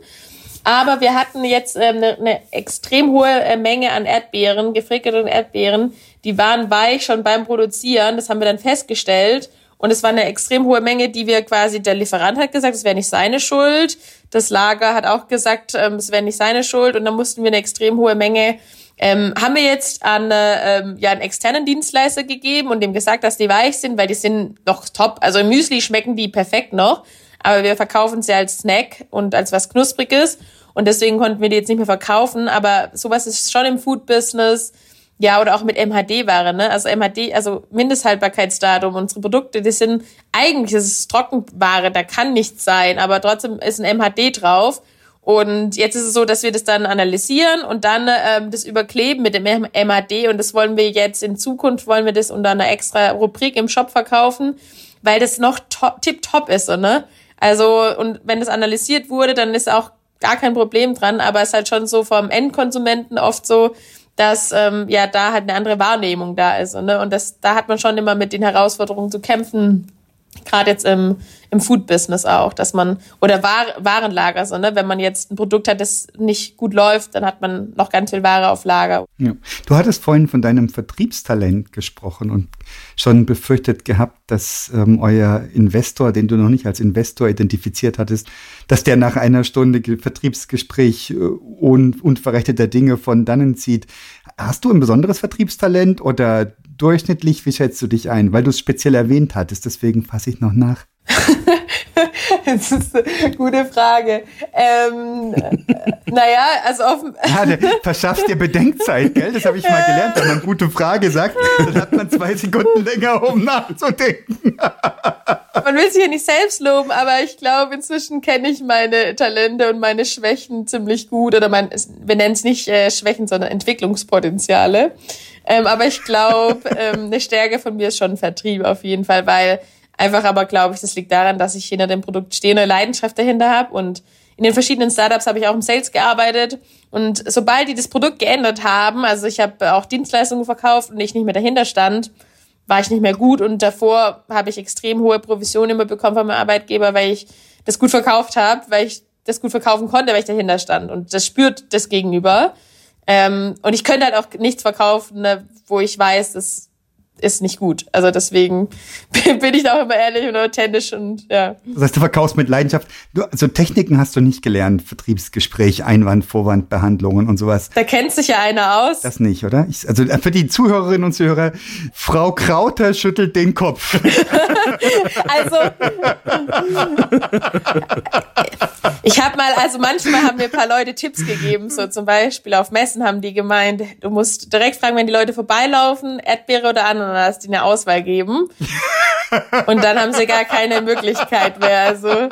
Aber wir hatten jetzt ähm, eine, eine extrem hohe äh, Menge an Erdbeeren, gefrickelten Erdbeeren. Die waren weich schon beim Produzieren. Das haben wir dann festgestellt. Und es war eine extrem hohe Menge, die wir quasi, der Lieferant hat gesagt, es wäre nicht seine Schuld. Das Lager hat auch gesagt, ähm, es wäre nicht seine Schuld. Und dann mussten wir eine extrem hohe Menge ähm, haben wir jetzt an äh, ähm, ja, einen externen Dienstleister gegeben und dem gesagt, dass die weich sind, weil die sind noch top. Also im Müsli schmecken die perfekt noch, aber wir verkaufen sie als Snack und als was Knuspriges und deswegen konnten wir die jetzt nicht mehr verkaufen. Aber sowas ist schon im Food-Business, ja, oder auch mit MHD-Ware, ne? Also MHD, also Mindesthaltbarkeitsdatum, unsere Produkte, die sind, eigentlich ist es Trockenware, da kann nichts sein, aber trotzdem ist ein MHD drauf. Und jetzt ist es so, dass wir das dann analysieren und dann ähm, das überkleben mit dem MHD und das wollen wir jetzt in Zukunft, wollen wir das unter einer extra Rubrik im Shop verkaufen, weil das noch top, tipptopp ist, so, ne? Also, und wenn das analysiert wurde, dann ist auch gar kein Problem dran, aber es ist halt schon so vom Endkonsumenten oft so, dass ähm, ja da halt eine andere Wahrnehmung da ist. Ne? Und das, da hat man schon immer mit den Herausforderungen zu kämpfen, gerade jetzt im, im Food-Business auch, dass man, oder War, Warenlager, so, ne? wenn man jetzt ein Produkt hat, das nicht gut läuft, dann hat man noch ganz viel Ware auf Lager. Ja. Du hattest vorhin von deinem Vertriebstalent gesprochen und schon befürchtet gehabt, dass ähm, euer Investor, den du noch nicht als Investor identifiziert hattest, dass der nach einer Stunde Ge Vertriebsgespräch äh, un unverrechteter Dinge von dannen zieht. Hast du ein besonderes Vertriebstalent oder durchschnittlich, wie schätzt du dich ein? Weil du es speziell erwähnt hattest, deswegen fasse ich noch nach. das ist eine gute Frage. Ähm, naja, also auf Ja, der verschafft dir Bedenkzeit, gell? Das habe ich mal gelernt. Wenn man gute Frage sagt, dann hat man zwei Sekunden länger, um nachzudenken. man will sich ja nicht selbst loben, aber ich glaube, inzwischen kenne ich meine Talente und meine Schwächen ziemlich gut. Oder mein, wir nennen es nicht äh, Schwächen, sondern Entwicklungspotenziale. Ähm, aber ich glaube, ähm, eine Stärke von mir ist schon Vertrieb auf jeden Fall, weil einfach aber glaube ich, das liegt daran, dass ich hinter dem Produkt stehe, eine Leidenschaft dahinter habe und in den verschiedenen Startups habe ich auch im Sales gearbeitet. Und sobald die das Produkt geändert haben, also ich habe auch Dienstleistungen verkauft und ich nicht mehr dahinter stand, war ich nicht mehr gut. Und davor habe ich extrem hohe Provisionen immer bekommen von meinem Arbeitgeber, weil ich das gut verkauft habe, weil ich das gut verkaufen konnte, weil ich dahinter stand. Und das spürt das Gegenüber. Ähm, und ich könnte halt auch nichts verkaufen, ne, wo ich weiß, das ist nicht gut. Also deswegen bin ich da auch immer ehrlich und authentisch und ja. Das heißt, du verkaufst mit Leidenschaft. Du, also Techniken hast du nicht gelernt, Vertriebsgespräch, Einwand, Vorwandbehandlungen und sowas. Da kennt sich ja einer aus. Das nicht, oder? Ich, also für die Zuhörerinnen und Zuhörer, Frau Krauter schüttelt den Kopf. Also ich habe mal, also manchmal haben mir ein paar Leute Tipps gegeben, so zum Beispiel auf Messen haben die gemeint, du musst direkt fragen, wenn die Leute vorbeilaufen, Erdbeere oder Ananas, die eine Auswahl geben. Und dann haben sie gar keine Möglichkeit mehr. Also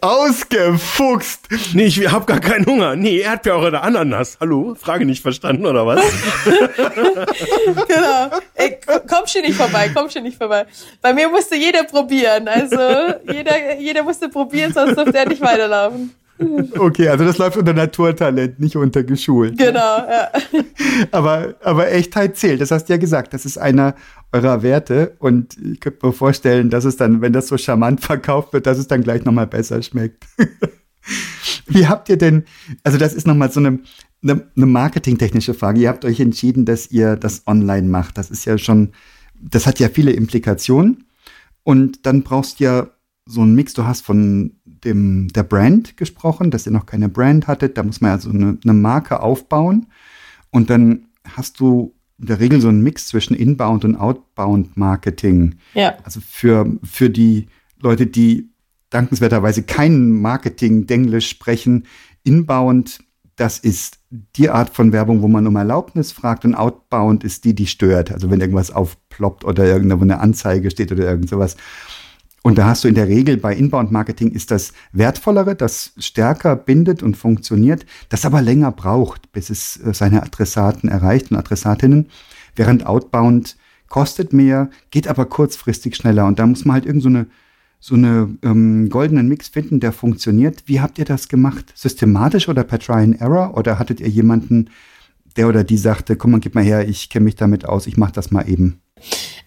Ausgefuchst. Nee, ich hab gar keinen Hunger. Nee, Erdbeere oder Ananas. Hallo? Frage nicht verstanden, oder was? genau. Ey, komm schon nicht vorbei, komm schon nicht vorbei. Bei mir musste jeder probieren. Also jeder, jeder musste probieren, sonst durfte er nicht weiterlaufen. Okay, also das läuft unter Naturtalent, nicht unter geschult. Genau, ja. Aber, aber Echtheit zählt. Das hast du ja gesagt. Das ist einer eurer Werte. Und ich könnte mir vorstellen, dass es dann, wenn das so charmant verkauft wird, dass es dann gleich nochmal besser schmeckt. Wie habt ihr denn, also das ist nochmal so eine, eine, eine marketingtechnische Frage. Ihr habt euch entschieden, dass ihr das online macht. Das ist ja schon, das hat ja viele Implikationen. Und dann brauchst du ja so ein Mix. Du hast von dem, der Brand gesprochen, dass ihr noch keine Brand hattet. Da muss man ja so eine, eine Marke aufbauen. Und dann hast du in der Regel so einen Mix zwischen Inbound und Outbound Marketing. Ja. Also für, für die Leute, die dankenswerterweise kein Marketing-Denglisch sprechen, Inbound, das ist die Art von Werbung, wo man um Erlaubnis fragt und Outbound ist die, die stört. Also wenn irgendwas aufploppt oder irgendwo eine Anzeige steht oder irgend sowas. Und da hast du in der Regel bei Inbound-Marketing ist das wertvollere, das stärker bindet und funktioniert, das aber länger braucht, bis es äh, seine Adressaten erreicht und Adressatinnen, während Outbound kostet mehr, geht aber kurzfristig schneller. Und da muss man halt irgend so eine, so eine ähm, goldenen Mix finden, der funktioniert. Wie habt ihr das gemacht? Systematisch oder per Try and Error? Oder hattet ihr jemanden, der oder die sagte, komm mal, gib mal her, ich kenne mich damit aus, ich mach das mal eben?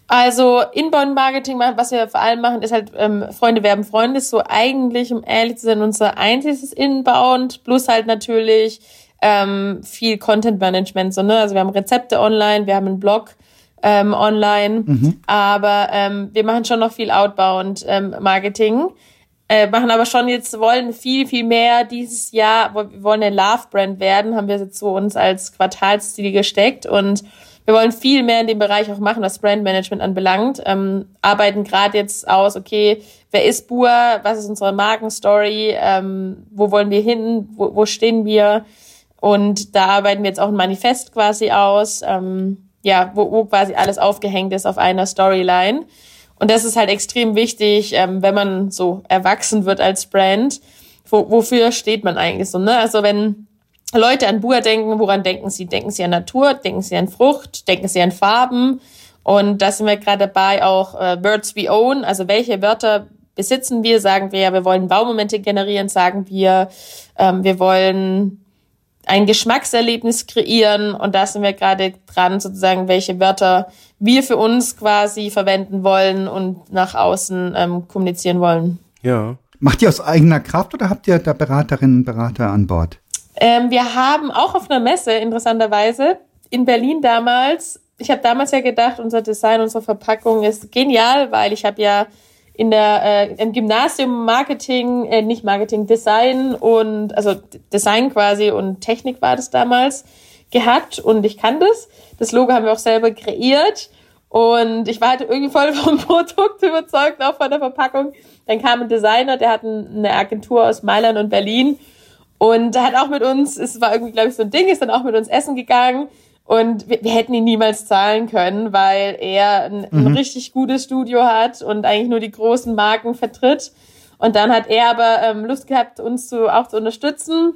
Also Inbound-Marketing, was wir vor allem machen, ist halt ähm, Freunde werben Freunde, ist so eigentlich, um ehrlich zu sein, unser einziges Inbound, plus halt natürlich ähm, viel Content-Management. So, ne? Also wir haben Rezepte online, wir haben einen Blog ähm, online, mhm. aber ähm, wir machen schon noch viel Outbound-Marketing. Ähm, äh, machen aber schon jetzt, wollen viel, viel mehr dieses Jahr, wir wollen eine Love-Brand werden, haben wir jetzt so uns als Quartalsziel gesteckt und wir wollen viel mehr in dem Bereich auch machen, was Brandmanagement anbelangt. Ähm, arbeiten gerade jetzt aus, okay, wer ist Bua, was ist unsere Markenstory, ähm, wo wollen wir hin, wo, wo stehen wir? Und da arbeiten wir jetzt auch ein Manifest quasi aus, ähm, ja, wo, wo quasi alles aufgehängt ist auf einer Storyline. Und das ist halt extrem wichtig, ähm, wenn man so erwachsen wird als Brand. Wo, wofür steht man eigentlich so, ne? Also wenn Leute an Bua denken, woran denken sie? Denken sie an Natur, denken sie an Frucht, denken sie an Farben. Und da sind wir gerade dabei, auch äh, Words we own, also welche Wörter besitzen wir, sagen wir, ja, wir wollen Baumomente generieren, sagen wir, ähm, wir wollen ein Geschmackserlebnis kreieren und da sind wir gerade dran, sozusagen, welche Wörter wir für uns quasi verwenden wollen und nach außen ähm, kommunizieren wollen. Ja. Macht ihr aus eigener Kraft oder habt ihr da Beraterinnen und Berater an Bord? Ähm, wir haben auch auf einer Messe, interessanterweise, in Berlin damals, ich habe damals ja gedacht, unser Design, unsere Verpackung ist genial, weil ich habe ja in der äh, im Gymnasium Marketing, äh, nicht Marketing, Design und also Design quasi und Technik war das damals gehabt und ich kann das. Das Logo haben wir auch selber kreiert und ich war halt irgendwie voll vom Produkt überzeugt, auch von der Verpackung. Dann kam ein Designer, der hat eine Agentur aus Mailand und Berlin und er hat auch mit uns, es war irgendwie, glaube ich, so ein Ding, ist dann auch mit uns essen gegangen. Und wir, wir hätten ihn niemals zahlen können, weil er ein, mhm. ein richtig gutes Studio hat und eigentlich nur die großen Marken vertritt. Und dann hat er aber ähm, Lust gehabt, uns zu, auch zu unterstützen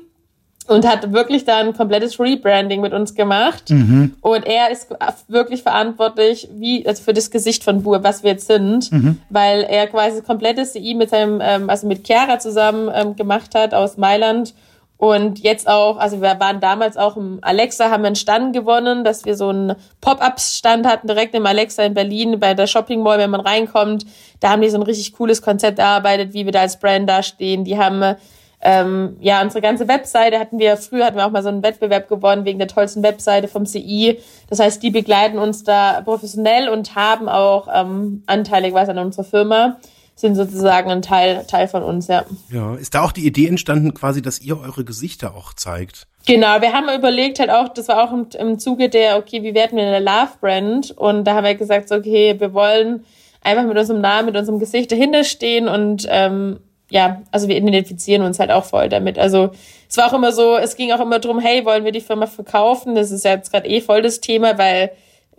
und hat wirklich dann ein komplettes Rebranding mit uns gemacht. Mhm. Und er ist wirklich verantwortlich, wie also für das Gesicht von Bur, was wir jetzt sind, mhm. weil er quasi das komplette CI mit seinem, ähm, also mit Chiara zusammen ähm, gemacht hat aus Mailand und jetzt auch, also wir waren damals auch im Alexa, haben einen Stand gewonnen, dass wir so einen Pop-Up-Stand hatten, direkt im Alexa in Berlin bei der Shopping Mall, wenn man reinkommt. Da haben die so ein richtig cooles Konzept erarbeitet, wie wir da als Brand dastehen. Die haben ähm, ja unsere ganze Webseite hatten wir, früher hatten wir auch mal so einen Wettbewerb gewonnen wegen der tollsten Webseite vom CI. Das heißt, die begleiten uns da professionell und haben auch ähm, anteilig was an unserer Firma sind sozusagen ein Teil, Teil von uns, ja. Ja, ist da auch die Idee entstanden, quasi, dass ihr eure Gesichter auch zeigt? Genau, wir haben überlegt halt auch, das war auch im, im Zuge der, okay, wie werden wir eine Love-Brand? Und da haben wir gesagt, so, okay, wir wollen einfach mit unserem Namen, mit unserem Gesicht dahinter stehen und ähm, ja, also wir identifizieren uns halt auch voll damit. Also es war auch immer so, es ging auch immer drum, hey, wollen wir die Firma verkaufen? Das ist ja jetzt gerade eh voll das Thema, weil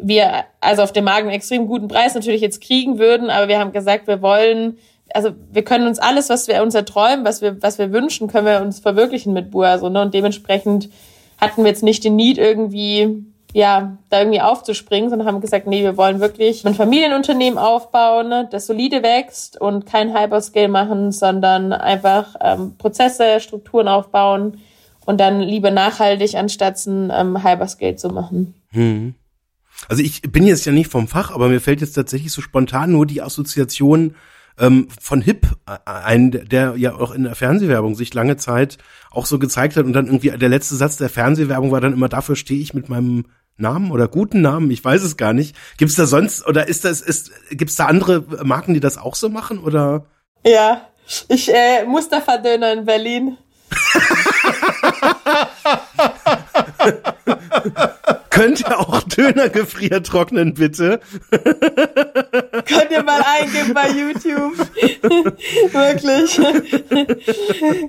wir also auf dem Markt einen extrem guten Preis natürlich jetzt kriegen würden, aber wir haben gesagt, wir wollen, also wir können uns alles, was wir uns erträumen, was wir, was wir wünschen, können wir uns verwirklichen mit Bua, ne? Und dementsprechend hatten wir jetzt nicht den Need irgendwie, ja, da irgendwie aufzuspringen, sondern haben gesagt, nee, wir wollen wirklich ein Familienunternehmen aufbauen, ne, das solide wächst und kein Hyperscale machen, sondern einfach ähm, Prozesse, Strukturen aufbauen und dann lieber nachhaltig anstatt ein ähm, Hyperscale zu machen. Hm. Also ich bin jetzt ja nicht vom Fach, aber mir fällt jetzt tatsächlich so spontan nur die Assoziation ähm, von Hip ein, der ja auch in der Fernsehwerbung sich lange Zeit auch so gezeigt hat und dann irgendwie der letzte Satz der Fernsehwerbung war dann immer, dafür stehe ich mit meinem Namen oder guten Namen, ich weiß es gar nicht. Gibt es da sonst oder ist das ist gibt's da andere Marken, die das auch so machen oder? Ja, ich äh, Mustafa-Döner in Berlin. Könnt ihr auch Döner gefriertrocknen, bitte? Könnt ihr mal eingeben bei YouTube. Wirklich.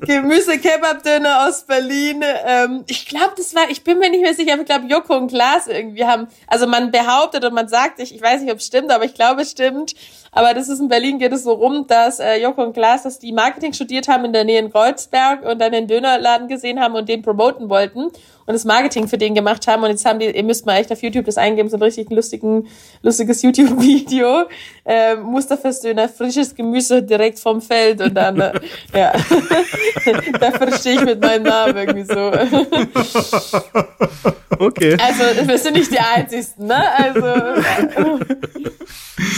Gemüse-Kebab-Döner aus Berlin. Ähm, ich glaube, das war, ich bin mir nicht mehr sicher, aber ich glaube, Joko und Klaas irgendwie haben, also man behauptet und man sagt, ich, ich weiß nicht, ob es stimmt, aber ich glaube, es stimmt. Aber das ist in Berlin geht es so rum, dass äh, Joko und Klaas, dass die Marketing studiert haben in der Nähe in Kreuzberg und dann den Dönerladen gesehen haben und den promoten wollten und das Marketing für den gemacht haben. Und jetzt haben die, ihr müsst mal echt auf YouTube das eingeben, so ein richtig lustigen, lustiges YouTube-Video. Äh, Mustafas Döner, frisches Gemüse direkt vom Feld und dann, äh, ja. da verstehe ich mit meinem Namen irgendwie so. Okay. Also, wir sind nicht die Einzigen, ne? Also.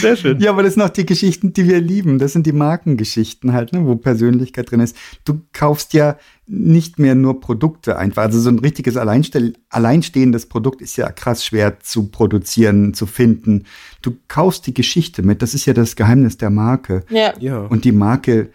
Sehr schön. Ja, aber das sind auch die Geschichten, die wir lieben. Das sind die Markengeschichten halt, ne, wo Persönlichkeit drin ist. Du kaufst ja nicht mehr nur Produkte einfach. Also so ein richtiges Alleinstell alleinstehendes Produkt ist ja krass schwer zu produzieren, zu finden. Du kaufst die Geschichte mit. Das ist ja das Geheimnis der Marke. Ja. Ja. Und die Marke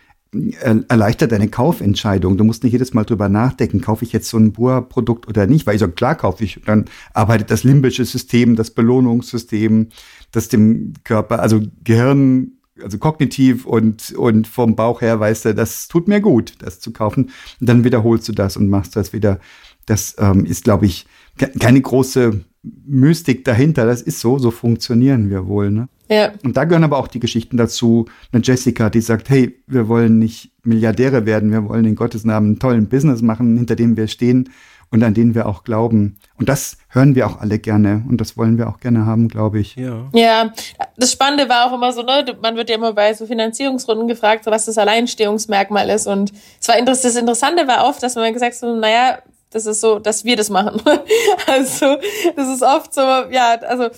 er- erleichtert deine Kaufentscheidung. Du musst nicht jedes Mal drüber nachdenken, kaufe ich jetzt so ein Boa-Produkt oder nicht, weil ich sage, klar kaufe ich. Dann arbeitet das limbische System, das Belohnungssystem, das dem Körper, also Gehirn, also kognitiv und, und vom Bauch her weißt du, das tut mir gut, das zu kaufen. Und dann wiederholst du das und machst das wieder. Das ähm, ist, glaube ich, ke- keine große Mystik dahinter. Das ist so, so funktionieren wir wohl. Ne? Ja. Und da gehören aber auch die Geschichten dazu. Eine Jessica, die sagt, hey, wir wollen nicht Milliardäre werden, wir wollen in Gottes Namen einen tollen Business machen, hinter dem wir stehen und an den wir auch glauben. Und das hören wir auch alle gerne und das wollen wir auch gerne haben, glaube ich. Ja. Ja, das Spannende war auch immer so, ne, man wird ja immer bei so Finanzierungsrunden gefragt, so was das Alleinstehungsmerkmal ist. Und es war interess das Interessante war oft, dass man gesagt hat, so, naja, das ist so, dass wir das machen. also, das ist oft so, ja, also,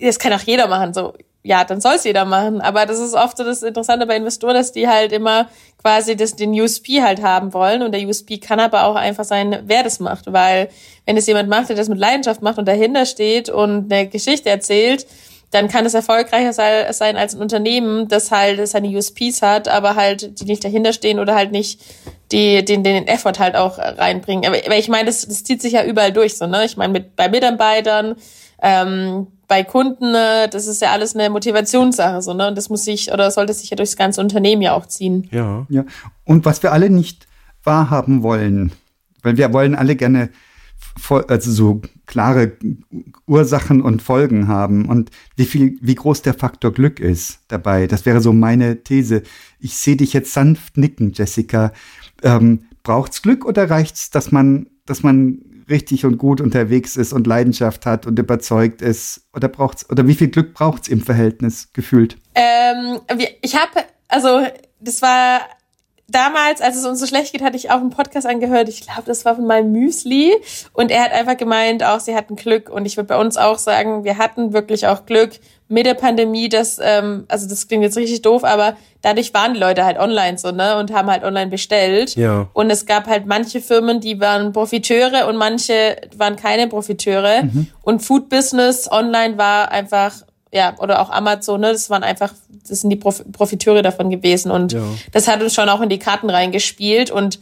das kann auch jeder machen, so, ja, dann soll es jeder machen. Aber das ist oft so das Interessante bei Investoren, dass die halt immer quasi das, den USP halt haben wollen. Und der USP kann aber auch einfach sein, wer das macht. Weil wenn es jemand macht, der das mit Leidenschaft macht und dahinter steht und eine Geschichte erzählt, dann kann es erfolgreicher sei- sein als ein Unternehmen, das halt seine USPs hat, aber halt die nicht dahinter stehen oder halt nicht die, den, den Effort halt auch reinbringen. Aber, aber ich meine, das, das zieht sich ja überall durch, so, ne? Ich meine, mit, bei Mitarbeitern, ähm, bei Kunden, äh, das ist ja alles eine Motivationssache, so, ne? Und das muss sich oder sollte sich ja durchs ganze Unternehmen ja auch ziehen. Ja. Ja. Und was wir alle nicht wahrhaben wollen, weil wir wollen alle gerne also so klare Ursachen und Folgen haben und wie viel, wie groß der Faktor Glück ist dabei. Das wäre so meine These. Ich sehe dich jetzt sanft nicken, Jessica. Ähm, braucht's Glück oder reicht's, dass man, dass man richtig und gut unterwegs ist und Leidenschaft hat und überzeugt ist? Oder braucht's, oder wie viel Glück braucht's im Verhältnis gefühlt? Ähm, ich habe, also das war damals, als es uns so schlecht geht, hatte ich auch einen Podcast angehört. Ich glaube, das war von meinem Müsli. Und er hat einfach gemeint, auch sie hatten Glück. Und ich würde bei uns auch sagen, wir hatten wirklich auch Glück mit der Pandemie. Das, ähm, also das klingt jetzt richtig doof, aber dadurch waren die Leute halt online so, ne? Und haben halt online bestellt. Ja. Und es gab halt manche Firmen, die waren Profiteure und manche waren keine Profiteure. Und Food Business online war einfach, ja, oder auch Amazon, ne, das waren einfach, das sind die Prof Profiteure davon gewesen. Und Ja. das hat uns schon auch in die Karten reingespielt. Und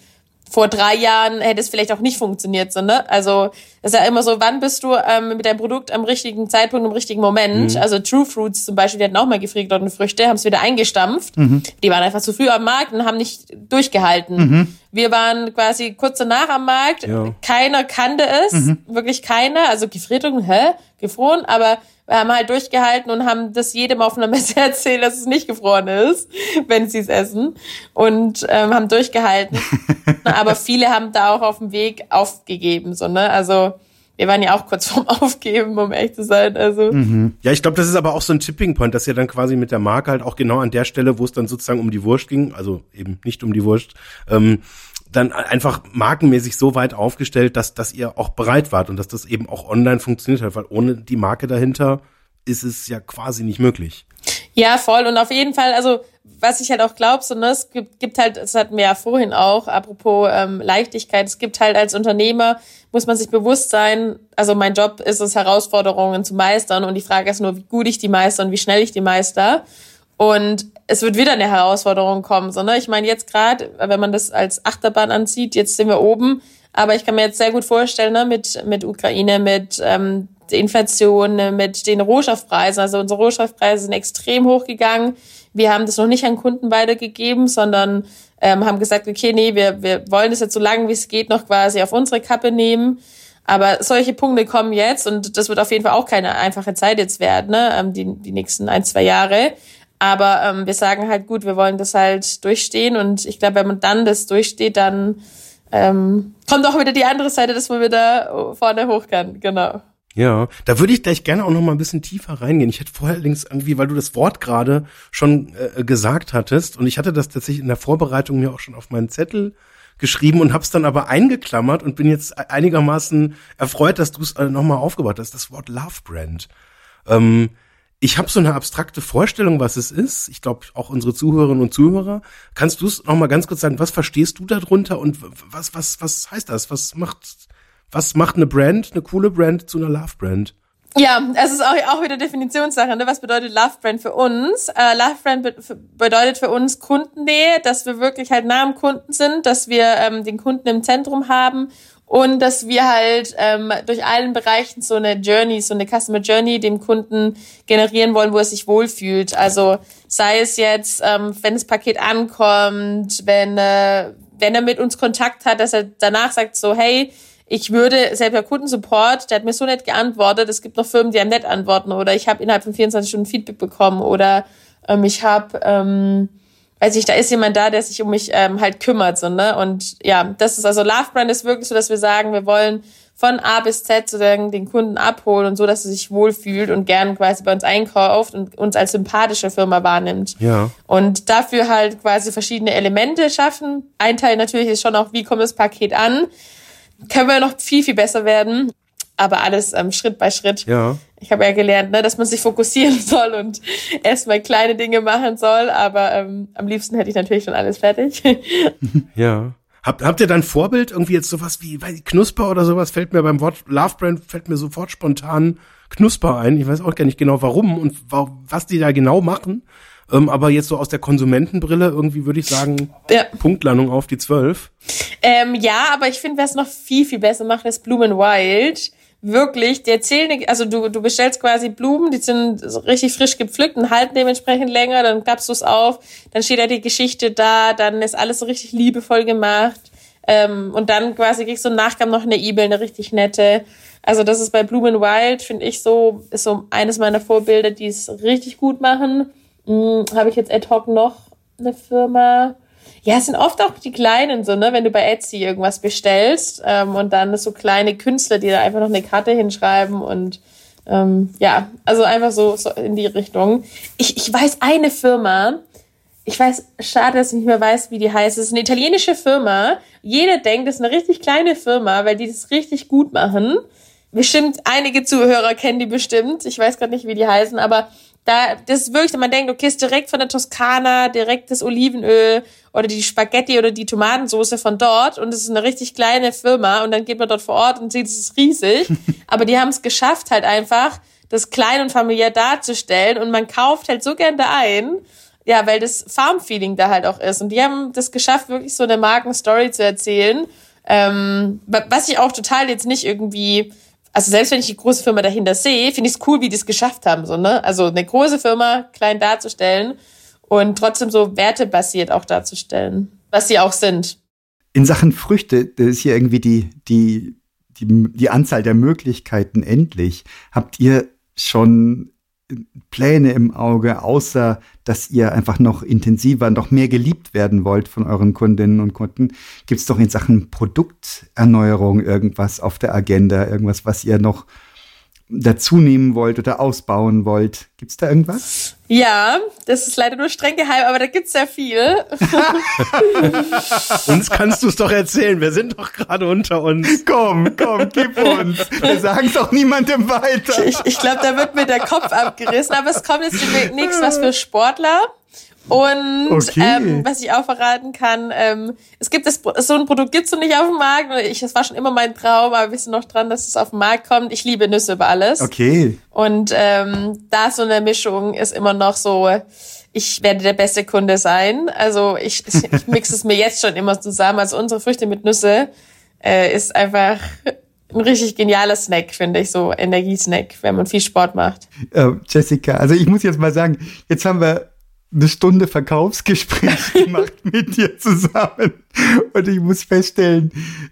vor drei Jahren hätte es vielleicht auch nicht funktioniert, so, ne? Also, es ist ja immer so, wann bist du ähm, mit deinem Produkt am richtigen Zeitpunkt, im richtigen Moment? Also True Fruits zum Beispiel, die hatten auch mal gefriergetrocknete Früchte, haben es wieder eingestampft. Die waren einfach zu früh am Markt und haben nicht durchgehalten. Wir waren quasi kurz danach am Markt. Ja. Keiner kannte es, wirklich keiner. Also gefriert, hä? Gefroren, aber wir haben halt durchgehalten und haben das jedem auf einer Messe erzählt, dass es nicht gefroren ist, wenn sie es essen. Und ähm, haben durchgehalten. aber viele haben da auch auf dem Weg aufgegeben. So, ne? Also wir waren ja auch kurz vorm Aufgeben, um echt zu sein. Also Ja, ich glaube, das ist aber auch so ein Tipping Point, dass ihr dann quasi mit der Marke halt auch genau an der Stelle, wo es dann sozusagen um die Wurst ging, also eben nicht um die Wurst, ähm, dann einfach markenmäßig so weit aufgestellt, dass, dass ihr auch bereit wart und dass das eben auch online funktioniert hat, weil ohne die Marke dahinter ist es ja quasi nicht möglich. Ja, voll. Und auf jeden Fall, also was ich halt auch glaube, so, ne, es gibt, gibt halt, das hatten wir ja vorhin auch, apropos ähm, Leichtigkeit, es gibt halt als Unternehmer, muss man sich bewusst sein, also mein Job ist es, Herausforderungen zu meistern und die Frage ist nur, wie gut ich die meister und wie schnell ich die meister. Und es wird wieder eine Herausforderung kommen. So, ne? Ich meine, jetzt gerade, wenn man das als Achterbahn ansieht, jetzt sind wir oben. Aber ich kann mir jetzt sehr gut vorstellen, ne, mit, mit Ukraine, mit ähm, der Inflation, mit den Rohstoffpreisen. Also unsere Rohstoffpreise sind extrem hochgegangen. Wir haben das noch nicht an Kunden weitergegeben, sondern ähm, haben gesagt, okay, nee, wir, wir wollen das jetzt so lange wie es geht noch quasi auf unsere Kappe nehmen. Aber solche Punkte kommen jetzt und das wird auf jeden Fall auch keine einfache Zeit jetzt werden, ne? ähm, die, die nächsten ein, zwei Jahre. Aber ähm, wir sagen halt, gut, wir wollen das halt durchstehen und ich glaube, wenn man dann das durchsteht, dann ähm, kommt auch wieder die andere Seite, dass man wieder vorne hoch kann, genau. Ja, da würde ich gleich gerne auch noch mal ein bisschen tiefer reingehen. Ich hätte vorher links irgendwie, weil du das Wort gerade schon äh, gesagt hattest und ich hatte das tatsächlich in der Vorbereitung mir auch schon auf meinen Zettel geschrieben und habe es dann aber eingeklammert und bin jetzt einigermaßen erfreut, dass du es äh, nochmal aufgebaut hast. Das Wort Love Brand. Ähm, ich habe so eine abstrakte Vorstellung, was es ist. Ich glaube, auch unsere Zuhörerinnen und Zuhörer. Kannst du es noch mal ganz kurz sagen, was verstehst du darunter und was, was, was heißt das? Was macht, was macht eine Brand, eine coole Brand zu einer Love-Brand? Ja, es ist auch, auch wieder Definitionssache. Ne? Was bedeutet Love Brand für uns? Äh, Love Brand be bedeutet für uns Kundennähe, dass wir wirklich halt nah am Kunden sind, dass wir ähm, den Kunden im Zentrum haben und dass wir halt ähm, durch allen Bereichen so eine Journey, so eine Customer Journey dem Kunden generieren wollen, wo er sich wohlfühlt. Also sei es jetzt, ähm, wenn das Paket ankommt, wenn, äh, wenn er mit uns Kontakt hat, dass er danach sagt so, hey, ich würde, selbst der Kundensupport, der hat mir so nett geantwortet, es gibt noch Firmen, die einem nett antworten oder ich habe innerhalb von 24 Stunden Feedback bekommen oder ähm, ich habe... Ähm, weiß ich, da ist jemand da, der sich um mich ähm, halt kümmert, so, ne? Und ja, das ist also Love Brand ist wirklich so, dass wir sagen, wir wollen von A bis Z sozusagen den Kunden abholen und so, dass er sich wohlfühlt und gern quasi bei uns einkauft und uns als sympathische Firma wahrnimmt. Ja. Und dafür halt quasi verschiedene Elemente schaffen. Ein Teil natürlich ist schon auch, wie kommt das Paket an? Können wir noch viel, viel besser werden aber alles ähm, Schritt bei Schritt. Ja. Ich habe ja gelernt, ne, dass man sich fokussieren soll und erstmal kleine Dinge machen soll, aber ähm, am liebsten hätte ich natürlich schon alles fertig. ja. Habt, habt ihr dann Vorbild, irgendwie jetzt sowas wie weiß ich, Knusper oder sowas, fällt mir beim Wort Love Brand, fällt mir sofort spontan Knusper ein. Ich weiß auch gar nicht genau warum und was die da genau machen. Ähm, aber jetzt so aus der Konsumentenbrille irgendwie würde ich sagen, ja. Punktlandung auf die zwölf. Ähm, ja, aber ich finde, wer es noch viel, viel besser macht, ist Blumen Wild wirklich, die erzählen, also du, du bestellst quasi Blumen, die sind richtig frisch gepflückt und halten dementsprechend länger, dann klappst du es auf, dann steht da die Geschichte da, dann ist alles so richtig liebevoll gemacht. Ähm, und dann quasi kriegst du im Nachgang noch eine E-Mail, eine richtig nette. Also das ist bei Blumen Wild, finde ich so, ist so eines meiner Vorbilder, die es richtig gut machen. Hm, Habe ich jetzt ad hoc noch eine Firma? Ja, es sind oft auch die Kleinen so, ne, wenn du bei Etsy irgendwas bestellst ähm, und dann so kleine Künstler, die da einfach noch eine Karte hinschreiben und ähm, ja, also einfach so, so in die Richtung. Ich, ich weiß eine Firma, ich weiß, schade, dass ich nicht mehr weiß, wie die heißt. Es ist eine italienische Firma. Jeder denkt, es ist eine richtig kleine Firma, weil die das richtig gut machen. Bestimmt einige Zuhörer kennen die bestimmt. Ich weiß gerade nicht, wie die heißen, aber da, das ist wirklich, man denkt, okay, ist direkt von der Toskana, direkt das Olivenöl oder die Spaghetti oder die Tomatensauce von dort und es ist eine richtig kleine Firma und dann geht man dort vor Ort und sieht, es ist riesig. Aber die haben es geschafft, halt einfach das klein und familiär darzustellen und man kauft halt so gern da ein, ja, weil das Farm-Feeling da halt auch ist. Und die haben das geschafft, wirklich so eine Markenstory zu erzählen, ähm, was ich auch total jetzt nicht irgendwie also selbst wenn ich die große Firma dahinter sehe, finde ich es cool, wie die es geschafft haben. So, ne? Also eine große Firma klein darzustellen und trotzdem so wertebasiert auch darzustellen, was sie auch sind. In Sachen Früchte, das ist hier irgendwie die, die, die, die Anzahl der Möglichkeiten endlich. Habt ihr schon Pläne im Auge, außer dass ihr einfach noch intensiver, noch mehr geliebt werden wollt von euren Kundinnen und Kunden? Gibt es doch in Sachen Produkterneuerung irgendwas auf der Agenda, irgendwas, was ihr noch dazu nehmen wollt oder ausbauen wollt. Gibt's da irgendwas? Ja, das ist leider nur streng geheim, aber da gibt's ja viel. uns kannst du es doch erzählen. Wir sind doch gerade unter uns. Komm, komm, gib uns. Wir sagen es auch niemandem weiter. Ich, ich glaube, da wird mir der Kopf abgerissen, aber es kommt jetzt demnächst was für Sportler. Und Okay. ähm, was ich auch verraten kann, ähm, es gibt das, so ein Produkt gibt's noch nicht auf dem Markt. Ich, das war schon immer mein Traum, aber wir sind noch dran, dass es auf den Markt kommt. Ich liebe Nüsse über alles. Okay. Und ähm, da so eine Mischung ist immer noch so, ich werde der beste Kunde sein. Also ich, ich, ich mixe es mir jetzt schon immer zusammen. Also unsere Früchte mit Nüsse äh, ist einfach ein richtig genialer Snack, finde ich, so Energiesnack, wenn man viel Sport macht. Äh, Jessica, also ich muss jetzt mal sagen, jetzt haben wir eine Stunde Verkaufsgespräch gemacht mit dir zusammen. Und ich muss feststellen,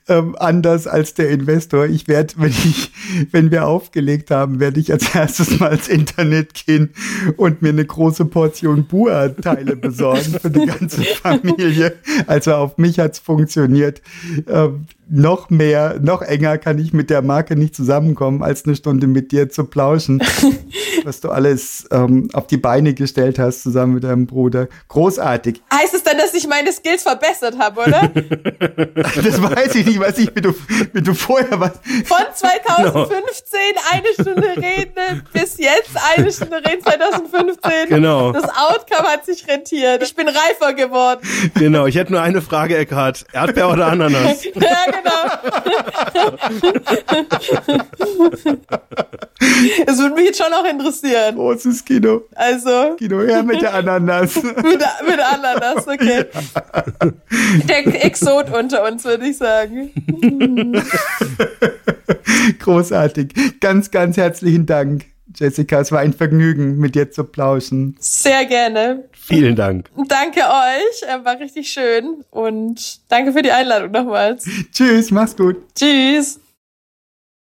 ähm, anders als der Investor, ich werde, wenn ich, wenn wir aufgelegt haben, werde ich als erstes mal ins Internet gehen und mir eine große Portion Bua-Teile besorgen für die ganze Familie. Also auf mich hat's funktioniert. Ähm, noch mehr, noch enger kann ich mit der Marke nicht zusammenkommen, als eine Stunde mit dir zu plauschen, was du alles ähm, auf die Beine gestellt hast, zusammen mit deinem Bruder. Großartig. Heißt es dann, dass ich meine Skills verbessert habe, oder? Das weiß ich nicht, weiß ich, wie du, wie du vorher was. Von 2015 eine Stunde reden bis jetzt eine Stunde reden 2015. Genau. Das Outcome hat sich rentiert. Ich bin reifer geworden. Genau, ich hätte nur eine Frage, Eckhard. Erdbeer oder Ananas? Ja, genau. Es würde mich jetzt schon auch interessieren. Großes Kino. Also, Kino her mit der Ananas. mit, mit Ananas, okay. Der Exot unter uns, würde ich sagen. Großartig. Ganz, ganz herzlichen Dank, Jessica. Es war ein Vergnügen, mit dir zu plauschen. Sehr gerne. Vielen Dank. Danke euch, äh, war richtig schön und danke für die Einladung nochmals. Tschüss, mach's gut. Tschüss.